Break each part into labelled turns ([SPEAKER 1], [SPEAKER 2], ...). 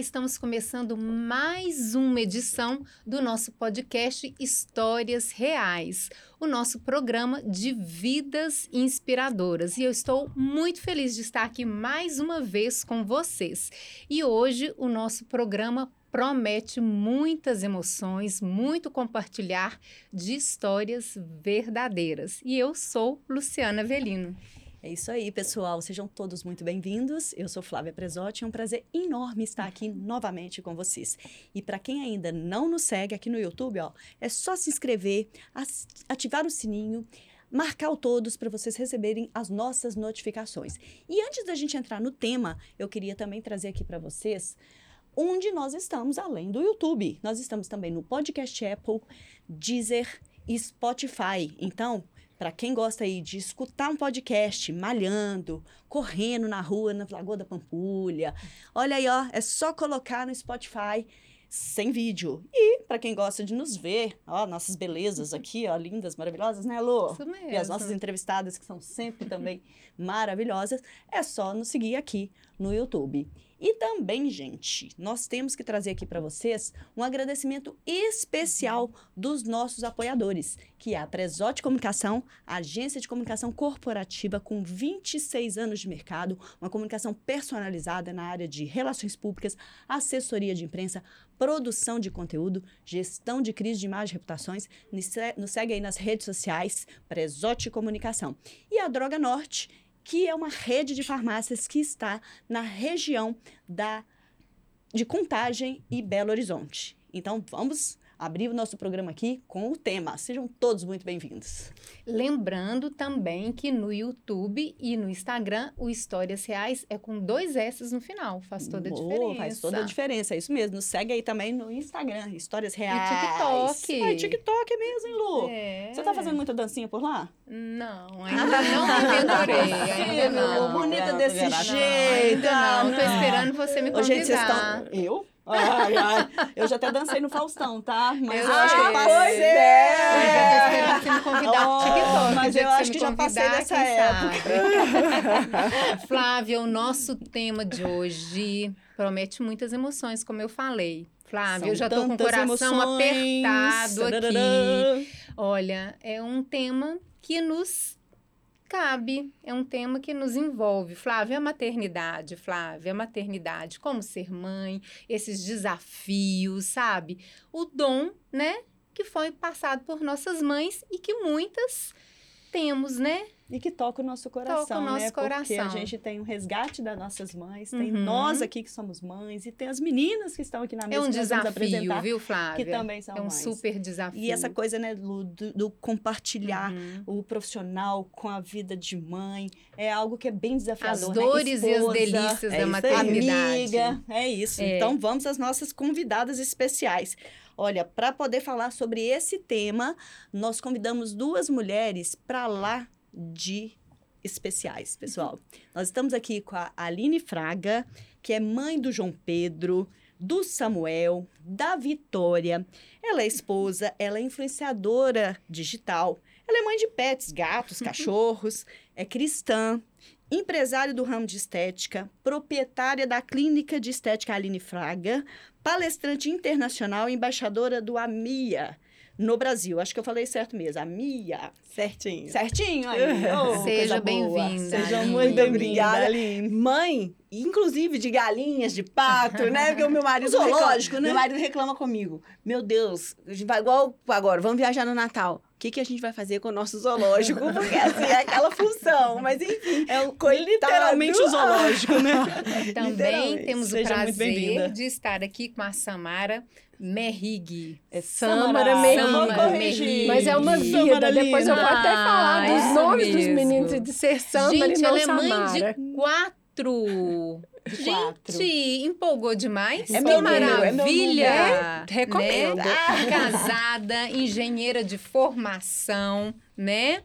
[SPEAKER 1] Estamos começando mais uma edição do nosso podcast Histórias Reais, o nosso programa de vidas inspiradoras. E eu estou muito feliz de estar aqui mais uma vez com vocês. E hoje o nosso programa promete muitas emoções, muito compartilhar de histórias verdadeiras. E eu sou Luciana Velino.
[SPEAKER 2] É isso aí, pessoal. Sejam todos muito bem-vindos. Eu sou Flávia Presotti. É um prazer enorme estar aqui novamente com vocês. E para quem ainda não nos segue aqui no YouTube, ó, é só se inscrever, ativar o sininho, marcar o todos para vocês receberem as nossas notificações. E antes da gente entrar no tema, eu queria também trazer aqui para vocês onde nós estamos além do YouTube. Nós estamos também no Podcast Apple, Deezer Spotify. Então, para quem gosta aí de escutar um podcast malhando, correndo na rua, na Lagoa da Pampulha, olha aí, ó, é só colocar no Spotify sem vídeo. E para quem gosta de nos ver, ó, nossas belezas aqui, ó, lindas, maravilhosas, né, Lu?
[SPEAKER 1] Isso mesmo.
[SPEAKER 2] E as nossas entrevistadas que são sempre também maravilhosas, é só nos seguir aqui no YouTube. E também, gente, nós temos que trazer aqui para vocês um agradecimento especial dos nossos apoiadores, que é a Presote Comunicação, agência de comunicação corporativa com 26 anos de mercado, uma comunicação personalizada na área de relações públicas, assessoria de imprensa, produção de conteúdo, gestão de crise de imagem e reputações. Nos segue aí nas redes sociais, Presote Comunicação. E a Droga Norte que é uma rede de farmácias que está na região da, de Contagem e Belo Horizonte. Então, vamos abrir o nosso programa aqui com o tema. Sejam todos muito bem-vindos.
[SPEAKER 1] Lembrando também que no YouTube e no Instagram o Histórias Reais é com dois S no final. Faz toda a diferença.
[SPEAKER 2] Faz toda a diferença, é isso mesmo. Nos segue aí também no Instagram, Histórias Reais.
[SPEAKER 1] E TikTok.
[SPEAKER 2] Ah, TikTok mesmo, hein, Lu? É. Você tá fazendo muita dancinha por lá?
[SPEAKER 1] Não, ainda não me aventurei. Ainda não.
[SPEAKER 2] Bonita desse jeito.
[SPEAKER 1] Ainda não. Tô esperando você me convidar. Ô, gente, vocês
[SPEAKER 2] estão... Eu? Ai, ai. Eu já até dancei no Faustão, tá?
[SPEAKER 1] Mas eu, eu acho que eu passei. É. Eu já tô esperando você me convidar oh, pro TikTok.
[SPEAKER 2] Mas eu acho que já passei dessa época.
[SPEAKER 1] Flávia, o nosso tema de hoje promete muitas emoções, como eu falei. Flávia, São eu já tô com o coração emoções. apertado aqui. Olha, é um tema que nos cabe, é um tema que nos envolve. Flávia, a maternidade, Flávia, a maternidade, como ser mãe, esses desafios, sabe? O dom, né, que foi passado por nossas mães e que muitas temos, né?
[SPEAKER 2] E que toca o nosso coração,
[SPEAKER 1] toca o nosso
[SPEAKER 2] né?
[SPEAKER 1] Coração.
[SPEAKER 2] Porque a gente tem um resgate das nossas mães, tem uhum. nós aqui que somos mães, e tem as meninas que estão aqui na mesa
[SPEAKER 1] é um desafio, viu, Flávia?
[SPEAKER 2] Que também são
[SPEAKER 1] É um
[SPEAKER 2] mães.
[SPEAKER 1] super desafio.
[SPEAKER 2] E essa coisa, né, do, do compartilhar uhum. o profissional com a vida de mãe, é algo que é bem desafiador.
[SPEAKER 1] As
[SPEAKER 2] né?
[SPEAKER 1] dores
[SPEAKER 2] Esposa,
[SPEAKER 1] e as delícias
[SPEAKER 2] é
[SPEAKER 1] da maternidade.
[SPEAKER 2] Amiga, é isso. É. Então, vamos às nossas convidadas especiais. Olha, para poder falar sobre esse tema, nós convidamos duas mulheres para lá de especiais, pessoal. Nós estamos aqui com a Aline Fraga, que é mãe do João Pedro, do Samuel, da Vitória. Ela é esposa, ela é influenciadora digital. Ela é mãe de pets, gatos, cachorros, é cristã, empresária do ramo de estética, proprietária da clínica de estética Aline Fraga, palestrante internacional e embaixadora do AMIA, no Brasil. Acho que eu falei certo mesmo. A Mia.
[SPEAKER 3] Certinho.
[SPEAKER 2] Certinho aí.
[SPEAKER 1] Oh, Seja bem-vinda.
[SPEAKER 3] Seja muito bem-vinda. Mãe, inclusive de galinhas, de pato, né? Porque o meu marido.
[SPEAKER 2] Zoológico,
[SPEAKER 3] reclama,
[SPEAKER 2] né?
[SPEAKER 3] Meu marido reclama comigo. Meu Deus, a gente vai igual agora, vamos viajar no Natal. O que, que a gente vai fazer com o nosso zoológico? Porque assim é aquela função. Mas enfim,
[SPEAKER 2] é o, literalmente o zoológico, né?
[SPEAKER 1] Também temos o prazer de estar aqui com a Samara Merrig.
[SPEAKER 3] É Samara Merrig.
[SPEAKER 4] Mas é uma vida. Depois eu vou até falar dos ah, nomes mesmo. dos meninos e de ser Samara
[SPEAKER 1] Gente,
[SPEAKER 4] e não
[SPEAKER 1] ela
[SPEAKER 4] Samara.
[SPEAKER 1] é mãe de quatro.
[SPEAKER 2] De
[SPEAKER 1] Gente, empolgou demais.
[SPEAKER 3] É
[SPEAKER 1] que
[SPEAKER 3] meu
[SPEAKER 1] maravilha!
[SPEAKER 3] É
[SPEAKER 4] Recomendo.
[SPEAKER 1] Né? Casada, engenheira de formação, né?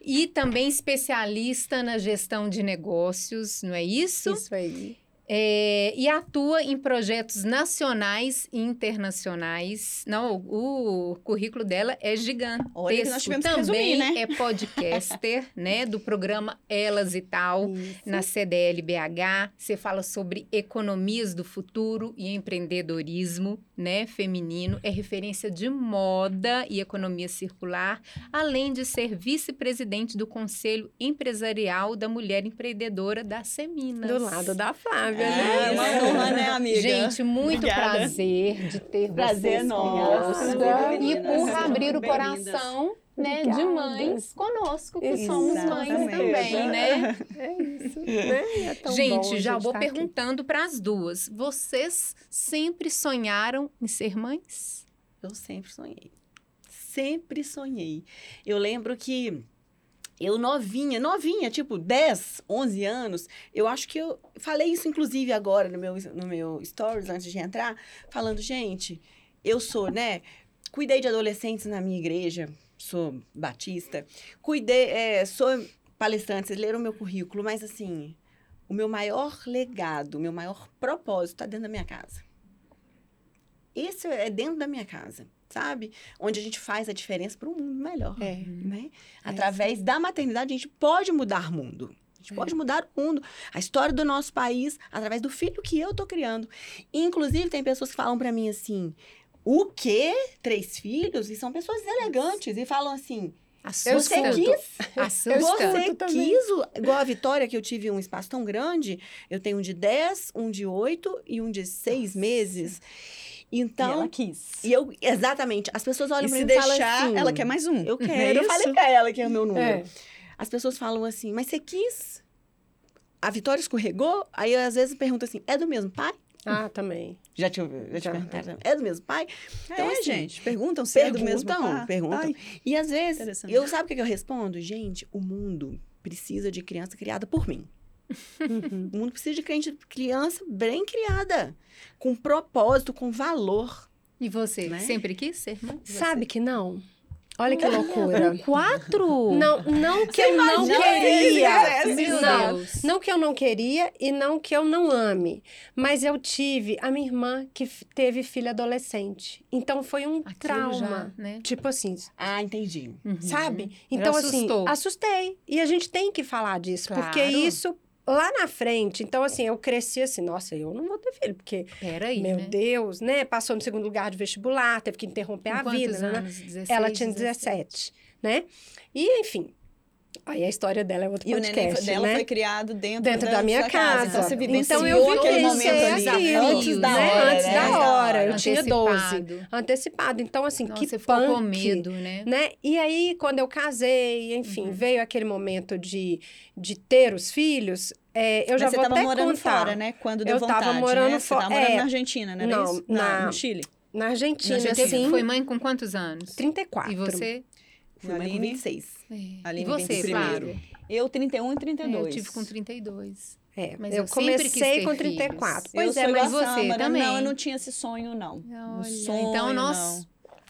[SPEAKER 1] E também especialista na gestão de negócios, não é isso?
[SPEAKER 4] Isso aí.
[SPEAKER 1] É, e atua em projetos nacionais e internacionais. Não, o, o currículo dela é gigantesco.
[SPEAKER 3] Olha nós tivemos
[SPEAKER 1] Também
[SPEAKER 3] que resumir, né?
[SPEAKER 1] é podcaster, né, do programa Elas e Tal,
[SPEAKER 4] Isso.
[SPEAKER 1] na CDL BH. Você fala sobre economias do futuro e empreendedorismo, né, feminino. É referência de moda e economia circular, além de ser vice-presidente do Conselho Empresarial da Mulher Empreendedora da Seminas.
[SPEAKER 4] Do lado da Flávia,
[SPEAKER 3] É,
[SPEAKER 4] né?
[SPEAKER 3] uma honra, né, amiga?
[SPEAKER 1] Gente, muito
[SPEAKER 3] Obrigada.
[SPEAKER 1] prazer de ter
[SPEAKER 3] Prazer
[SPEAKER 1] vocês
[SPEAKER 3] nosso.
[SPEAKER 1] conosco. E por abrir o coração né, de mães conosco, que somos mães
[SPEAKER 3] Exatamente.
[SPEAKER 1] também, né?
[SPEAKER 4] É isso, né? É tão
[SPEAKER 1] gente,
[SPEAKER 4] bom
[SPEAKER 1] já
[SPEAKER 4] gente
[SPEAKER 1] vou
[SPEAKER 4] tá
[SPEAKER 1] perguntando para as duas. Vocês sempre sonharam em ser mães?
[SPEAKER 3] Eu sempre sonhei. Sempre sonhei. Eu lembro que eu novinha, novinha, tipo 10, 11 anos, eu acho que eu falei isso inclusive agora no meu, no meu stories antes de entrar, falando, gente, eu sou, né, cuidei de adolescentes na minha igreja, sou batista, cuidei, é, sou palestrante, vocês leram o meu currículo, mas assim, o meu maior legado, o meu maior propósito está dentro da minha casa. Esse é dentro da minha casa, sabe? Onde a gente faz a diferença para um mundo melhor,
[SPEAKER 4] É.
[SPEAKER 3] né? Através da maternidade, a gente pode mudar o mundo. A gente pode mudar o mundo, a história do nosso país, através do filho que eu tô criando. Inclusive, tem pessoas que falam para mim assim: o quê? Três filhos? E são pessoas elegantes e falam assim:
[SPEAKER 1] Assusta.
[SPEAKER 3] você quis?
[SPEAKER 1] Assusta.
[SPEAKER 3] Você quis, igual a Vitória, que eu tive um espaço tão grande, eu tenho um de 10, um de 8 e um de 6 meses. Então,
[SPEAKER 2] e ela quis.
[SPEAKER 3] e eu, exatamente, as pessoas olham
[SPEAKER 2] se
[SPEAKER 3] mim e falam
[SPEAKER 2] deixar,
[SPEAKER 3] assim,
[SPEAKER 2] ela quer mais um.
[SPEAKER 3] Eu
[SPEAKER 2] é
[SPEAKER 3] quero, eu
[SPEAKER 2] isso?
[SPEAKER 3] falei pra ela que é o meu número.
[SPEAKER 4] É.
[SPEAKER 3] As pessoas falam assim, mas você quis? A Vitória escorregou? Aí eu às vezes pergunto assim, é do mesmo pai?
[SPEAKER 4] Ah, também.
[SPEAKER 3] Já te, já te
[SPEAKER 4] Já.
[SPEAKER 3] perguntaram é do mesmo pai? Então,
[SPEAKER 2] é,
[SPEAKER 3] assim,
[SPEAKER 2] gente. Perguntam se é do mesmo
[SPEAKER 3] Perguntam,
[SPEAKER 2] pai.
[SPEAKER 3] perguntam.
[SPEAKER 2] Ai,
[SPEAKER 3] E às vezes, eu sabe o que eu respondo? Gente, o mundo precisa de criança criada por mim.
[SPEAKER 4] Uhum.
[SPEAKER 3] O mundo precisa de crente- criança bem criada, com propósito, com valor.
[SPEAKER 1] E você,
[SPEAKER 3] Né?
[SPEAKER 1] sempre quis ser mãe?
[SPEAKER 4] Sabe que não? Olha que loucura.
[SPEAKER 1] Quatro?
[SPEAKER 4] Não, não que eu não queria.
[SPEAKER 3] isso?
[SPEAKER 4] Não,
[SPEAKER 1] Deus.
[SPEAKER 4] não que eu não queria e não que eu não ame. Mas eu tive a minha irmã que teve filha adolescente. Então foi um
[SPEAKER 1] Aquilo
[SPEAKER 4] trauma.
[SPEAKER 1] já, né?
[SPEAKER 4] Tipo assim,
[SPEAKER 3] Ah, entendi.
[SPEAKER 1] Uhum.
[SPEAKER 4] sabe? Então, assim,
[SPEAKER 1] assustou.
[SPEAKER 4] assustei. E a gente tem que falar disso, porque
[SPEAKER 1] Claro.
[SPEAKER 4] isso lá na frente. Então, assim, eu cresci assim, nossa, eu não vou ter filho, porque,
[SPEAKER 1] Peraí,
[SPEAKER 4] meu
[SPEAKER 1] né?
[SPEAKER 4] Deus, né? Passou no segundo lugar de vestibular, teve que interromper
[SPEAKER 1] Com
[SPEAKER 4] a vida, né?
[SPEAKER 1] anos? 16,
[SPEAKER 4] Ela tinha 17, né? E, enfim, aí a história dela é outro
[SPEAKER 2] E o neném
[SPEAKER 4] podcast,
[SPEAKER 2] dela
[SPEAKER 4] né?
[SPEAKER 2] foi criado dentro,
[SPEAKER 4] Dentro da minha
[SPEAKER 2] sua
[SPEAKER 4] casa.
[SPEAKER 2] Então você
[SPEAKER 4] Então
[SPEAKER 2] vivenciou
[SPEAKER 4] eu
[SPEAKER 2] aquele momento ali
[SPEAKER 4] aquilo,
[SPEAKER 2] antes da
[SPEAKER 4] né?
[SPEAKER 2] hora,
[SPEAKER 4] Antes
[SPEAKER 2] né?
[SPEAKER 4] da hora. Eu tinha 12.
[SPEAKER 1] Antecipado.
[SPEAKER 4] Então, assim,
[SPEAKER 1] Nossa,
[SPEAKER 4] que
[SPEAKER 1] você ficou com
[SPEAKER 4] punk,
[SPEAKER 1] medo, né?
[SPEAKER 4] né? E aí, quando eu casei, enfim,
[SPEAKER 1] Uhum.
[SPEAKER 4] veio aquele momento de, de ter os filhos, é, eu já
[SPEAKER 2] Mas você
[SPEAKER 4] vou
[SPEAKER 2] tava
[SPEAKER 4] até
[SPEAKER 2] morando
[SPEAKER 4] contar.
[SPEAKER 2] fora, né? Quando deu
[SPEAKER 4] Eu tava
[SPEAKER 2] vontade,
[SPEAKER 4] morando
[SPEAKER 2] né? Você
[SPEAKER 4] fora-
[SPEAKER 2] tava morando
[SPEAKER 4] é.
[SPEAKER 2] na Argentina, né?
[SPEAKER 4] Não,
[SPEAKER 2] isso?
[SPEAKER 4] na-
[SPEAKER 2] no Chile.
[SPEAKER 4] Na Argentina,
[SPEAKER 1] Você teve-
[SPEAKER 4] assim,
[SPEAKER 1] foi mãe com quantos anos?
[SPEAKER 4] 34.
[SPEAKER 1] E você?
[SPEAKER 3] Fui mãe com
[SPEAKER 2] Aline?
[SPEAKER 3] 26.
[SPEAKER 1] É.
[SPEAKER 2] Aline,
[SPEAKER 1] e você,
[SPEAKER 2] 21º.
[SPEAKER 1] Flávia?
[SPEAKER 2] Eu, 31 e
[SPEAKER 1] É,
[SPEAKER 2] 32.
[SPEAKER 1] eu tive com 32.
[SPEAKER 4] É,
[SPEAKER 1] Mas
[SPEAKER 4] eu
[SPEAKER 1] eu
[SPEAKER 4] comecei
[SPEAKER 1] ter
[SPEAKER 4] com
[SPEAKER 1] filhos.
[SPEAKER 4] 34.
[SPEAKER 2] Eu
[SPEAKER 4] Pois
[SPEAKER 2] sou
[SPEAKER 4] é, mas
[SPEAKER 1] você
[SPEAKER 2] Sâmara.
[SPEAKER 1] também.
[SPEAKER 2] Não, eu não tinha esse sonho, não.
[SPEAKER 1] Olha,
[SPEAKER 2] sonho,
[SPEAKER 1] então nós
[SPEAKER 2] não.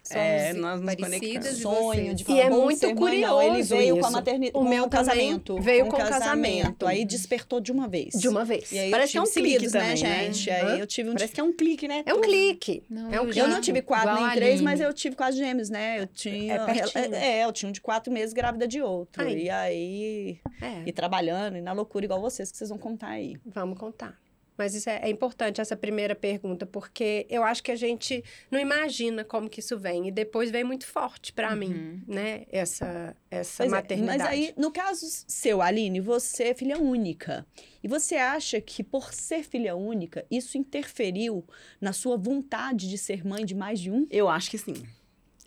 [SPEAKER 1] Somos
[SPEAKER 3] É, nós nos
[SPEAKER 1] parecidas
[SPEAKER 3] conectamos.
[SPEAKER 1] e
[SPEAKER 2] sonho de
[SPEAKER 4] E
[SPEAKER 2] falar,
[SPEAKER 4] é
[SPEAKER 2] "Vamos
[SPEAKER 4] muito
[SPEAKER 2] mãe", não.
[SPEAKER 4] curioso
[SPEAKER 2] Ele veio com a
[SPEAKER 4] isso.
[SPEAKER 2] maternidade,
[SPEAKER 4] O meu também
[SPEAKER 2] casamento.
[SPEAKER 4] veio
[SPEAKER 2] com
[SPEAKER 4] com
[SPEAKER 2] o
[SPEAKER 4] o casamento.
[SPEAKER 2] Aí despertou de uma vez.
[SPEAKER 4] De uma vez.
[SPEAKER 2] E aí
[SPEAKER 3] Parece que
[SPEAKER 2] eu
[SPEAKER 3] é um clique
[SPEAKER 2] seguidos,
[SPEAKER 3] também,
[SPEAKER 2] né,
[SPEAKER 3] né?
[SPEAKER 2] gente?
[SPEAKER 4] Hã?
[SPEAKER 2] Aí eu tive um
[SPEAKER 3] Parece que é um clique, né?
[SPEAKER 4] É um clique.
[SPEAKER 1] Não,
[SPEAKER 4] é um
[SPEAKER 1] eu
[SPEAKER 4] clique.
[SPEAKER 2] Eu não tive quatro
[SPEAKER 1] Igual
[SPEAKER 2] nem três, mas eu tive quase gêmeos, né? Eu tinha.
[SPEAKER 4] É.
[SPEAKER 2] É, eu tinha um de quatro meses grávida de outro.
[SPEAKER 4] Aí.
[SPEAKER 2] E aí.
[SPEAKER 4] É.
[SPEAKER 2] E trabalhando, e na loucura igual vocês, que vocês vão contar aí.
[SPEAKER 4] Vamos contar. Mas isso é, é importante, essa primeira pergunta, porque eu acho que a gente não imagina como que isso vem. E depois vem muito forte para mim,
[SPEAKER 1] Uhum.
[SPEAKER 4] né? Essa, essa
[SPEAKER 2] Pois é,
[SPEAKER 4] maternidade.
[SPEAKER 2] mas aí, no caso seu, Aline, você é filha única. E você acha que, por ser filha única, isso interferiu na sua vontade de ser mãe de mais de um?
[SPEAKER 3] Eu acho que sim.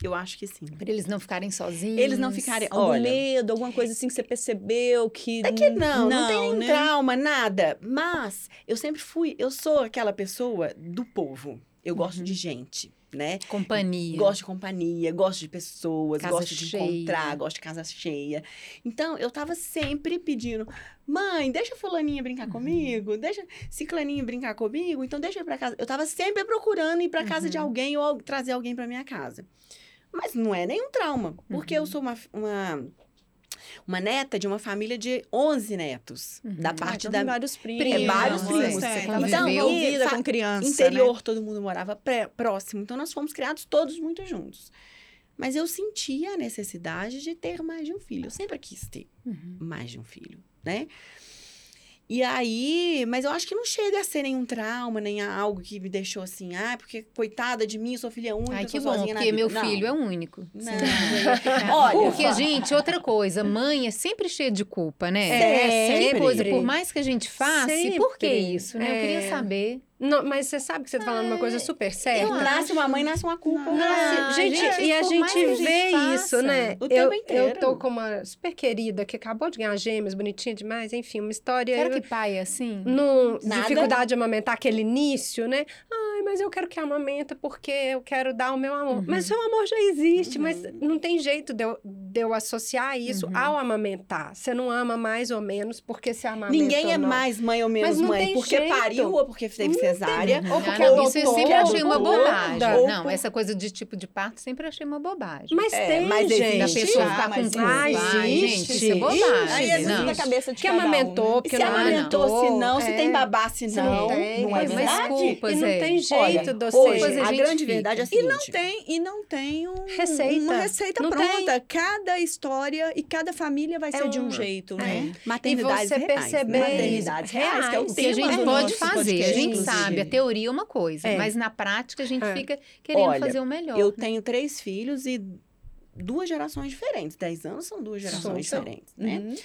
[SPEAKER 3] Eu acho que sim.
[SPEAKER 1] Pra eles não ficarem sozinhos.
[SPEAKER 3] Eles não ficarem.
[SPEAKER 2] Algum
[SPEAKER 3] Olha,
[SPEAKER 2] medo, alguma coisa assim que você percebeu que.
[SPEAKER 3] É que não, não, tem nenhum
[SPEAKER 2] né?
[SPEAKER 3] trauma, nada. Mas eu sempre fui, eu sou aquela pessoa do povo. Eu gosto
[SPEAKER 1] Uhum.
[SPEAKER 3] de gente, né?
[SPEAKER 1] Companhia.
[SPEAKER 3] Gosto de companhia, gosto de pessoas,
[SPEAKER 1] Casa
[SPEAKER 3] gosto de
[SPEAKER 1] cheia.
[SPEAKER 3] encontrar, gosto de casa cheia. Então, eu tava sempre pedindo, mãe, deixa fulaninha brincar
[SPEAKER 1] Uhum.
[SPEAKER 3] comigo, deixa ciclaninha brincar comigo, então deixa eu ir pra casa. Eu tava sempre procurando ir pra casa de
[SPEAKER 1] Uhum.
[SPEAKER 3] alguém ou trazer alguém pra minha casa. Mas não é nenhum trauma, porque
[SPEAKER 1] Uhum.
[SPEAKER 3] eu sou uma, uma uma neta de uma família de 11 netos.
[SPEAKER 1] Uhum.
[SPEAKER 3] Da
[SPEAKER 2] Ah,
[SPEAKER 3] parte
[SPEAKER 2] então
[SPEAKER 3] da
[SPEAKER 2] vários primos.
[SPEAKER 3] É, vários
[SPEAKER 2] né?
[SPEAKER 3] primos.
[SPEAKER 2] É, sempre envolvida com criança,
[SPEAKER 3] interior,
[SPEAKER 2] né?
[SPEAKER 3] todo mundo morava pré- próximo. Então, nós fomos criados todos muito juntos. Mas eu sentia a necessidade de ter mais de um filho. Eu sempre quis ter
[SPEAKER 1] Uhum.
[SPEAKER 3] mais de um filho, né? E aí, mas eu acho que não chega a ser nenhum trauma, nem algo que me deixou assim, ah, porque coitada de mim, sou filha única,
[SPEAKER 1] Ai, que
[SPEAKER 3] tô
[SPEAKER 1] bom,
[SPEAKER 3] sozinha na
[SPEAKER 1] porque
[SPEAKER 3] vida.
[SPEAKER 1] meu
[SPEAKER 3] Não.
[SPEAKER 1] filho é único.
[SPEAKER 3] Não.
[SPEAKER 1] Eu
[SPEAKER 3] Olha,
[SPEAKER 1] porque, gente, outra coisa, mãe é sempre cheia de culpa, né?
[SPEAKER 4] É,
[SPEAKER 1] Sempre.
[SPEAKER 4] sempre.
[SPEAKER 1] coisa, por mais que a gente faça, e por que
[SPEAKER 4] Sempre.
[SPEAKER 1] isso, né? Eu
[SPEAKER 4] É.
[SPEAKER 1] queria saber.
[SPEAKER 4] Não, mas você sabe que você tá falando uma coisa super certa.
[SPEAKER 1] eu
[SPEAKER 3] Nasce uma mãe, nasce uma culpa.
[SPEAKER 4] Nossa,
[SPEAKER 1] Ah,
[SPEAKER 4] gente,
[SPEAKER 1] gente,
[SPEAKER 4] e a gente
[SPEAKER 1] gente
[SPEAKER 4] vê
[SPEAKER 1] faça,
[SPEAKER 4] isso, né?
[SPEAKER 3] o
[SPEAKER 4] eu,
[SPEAKER 3] tempo
[SPEAKER 4] eu
[SPEAKER 3] inteiro.
[SPEAKER 4] tô com uma super querida que acabou de ganhar gêmeos, bonitinha demais, enfim, uma história.
[SPEAKER 1] Será
[SPEAKER 4] eu-
[SPEAKER 1] que pai é assim?
[SPEAKER 4] Num,
[SPEAKER 3] Nada.
[SPEAKER 4] dificuldade de amamentar aquele início, né? Ai, mas eu quero que amamenta porque eu quero dar o meu amor.
[SPEAKER 1] Uhum.
[SPEAKER 4] Mas seu amor já existe, mas não tem jeito de eu, de eu associar isso
[SPEAKER 1] Uhum.
[SPEAKER 4] ao amamentar. Você não ama mais ou menos porque se amamenta
[SPEAKER 3] Ninguém
[SPEAKER 4] ou
[SPEAKER 3] é
[SPEAKER 4] não.
[SPEAKER 3] mais mãe ou menos
[SPEAKER 4] Mas não
[SPEAKER 3] mãe,
[SPEAKER 4] tem
[SPEAKER 3] porque
[SPEAKER 4] jeito.
[SPEAKER 3] pariu ou porque teve cesárea.
[SPEAKER 4] Ou
[SPEAKER 1] Ah,
[SPEAKER 4] porque
[SPEAKER 1] não,
[SPEAKER 4] adotou,
[SPEAKER 1] isso eu sempre achei uma bobagem.
[SPEAKER 4] ou
[SPEAKER 1] Não,
[SPEAKER 4] por-
[SPEAKER 1] essa coisa de tipo de parto sempre achei uma bobagem.
[SPEAKER 4] Mas
[SPEAKER 3] É,
[SPEAKER 4] tem,
[SPEAKER 3] mas
[SPEAKER 4] gente.
[SPEAKER 1] da pessoa
[SPEAKER 2] Ah,
[SPEAKER 1] ficar com
[SPEAKER 4] existe.
[SPEAKER 1] Ai, gente, isso é bobagem.
[SPEAKER 2] Aí é
[SPEAKER 1] não.
[SPEAKER 2] da cabeça de
[SPEAKER 4] Que
[SPEAKER 2] um,
[SPEAKER 4] amamentou,
[SPEAKER 2] né?
[SPEAKER 4] porque
[SPEAKER 3] se
[SPEAKER 4] não
[SPEAKER 3] amamentou, se não, se
[SPEAKER 4] é.
[SPEAKER 3] tem babá, se
[SPEAKER 4] Se
[SPEAKER 3] não.
[SPEAKER 4] não tem,
[SPEAKER 3] Não é
[SPEAKER 4] mas
[SPEAKER 3] verdade?
[SPEAKER 4] E não
[SPEAKER 1] é.
[SPEAKER 4] tem jeito
[SPEAKER 3] Olha,
[SPEAKER 4] de você...
[SPEAKER 3] hoje,
[SPEAKER 1] Coisa a
[SPEAKER 3] grande verdade é a
[SPEAKER 2] E não tem, e não tem um-
[SPEAKER 4] Receita.
[SPEAKER 2] uma receita
[SPEAKER 4] Não
[SPEAKER 2] pronta. Cada história e cada família vai
[SPEAKER 4] É
[SPEAKER 2] ser de um jeito,
[SPEAKER 4] É.
[SPEAKER 2] né?
[SPEAKER 4] E
[SPEAKER 3] Maternidades
[SPEAKER 4] você
[SPEAKER 3] reais,
[SPEAKER 4] perceber
[SPEAKER 3] né?
[SPEAKER 2] Maternidades reais, que é o
[SPEAKER 4] reais.
[SPEAKER 1] E a gente
[SPEAKER 2] tema
[SPEAKER 1] pode fazer, a gente
[SPEAKER 2] inclusive.
[SPEAKER 1] Sabe, a teoria é uma coisa,
[SPEAKER 4] É.
[SPEAKER 1] mas na prática a gente
[SPEAKER 4] É.
[SPEAKER 1] fica querendo
[SPEAKER 3] Olha,
[SPEAKER 1] fazer o melhor.
[SPEAKER 3] Eu
[SPEAKER 1] né?
[SPEAKER 3] tenho três filhos e duas gerações diferentes. Dez anos são duas gerações diferentes, né?
[SPEAKER 2] Uhum.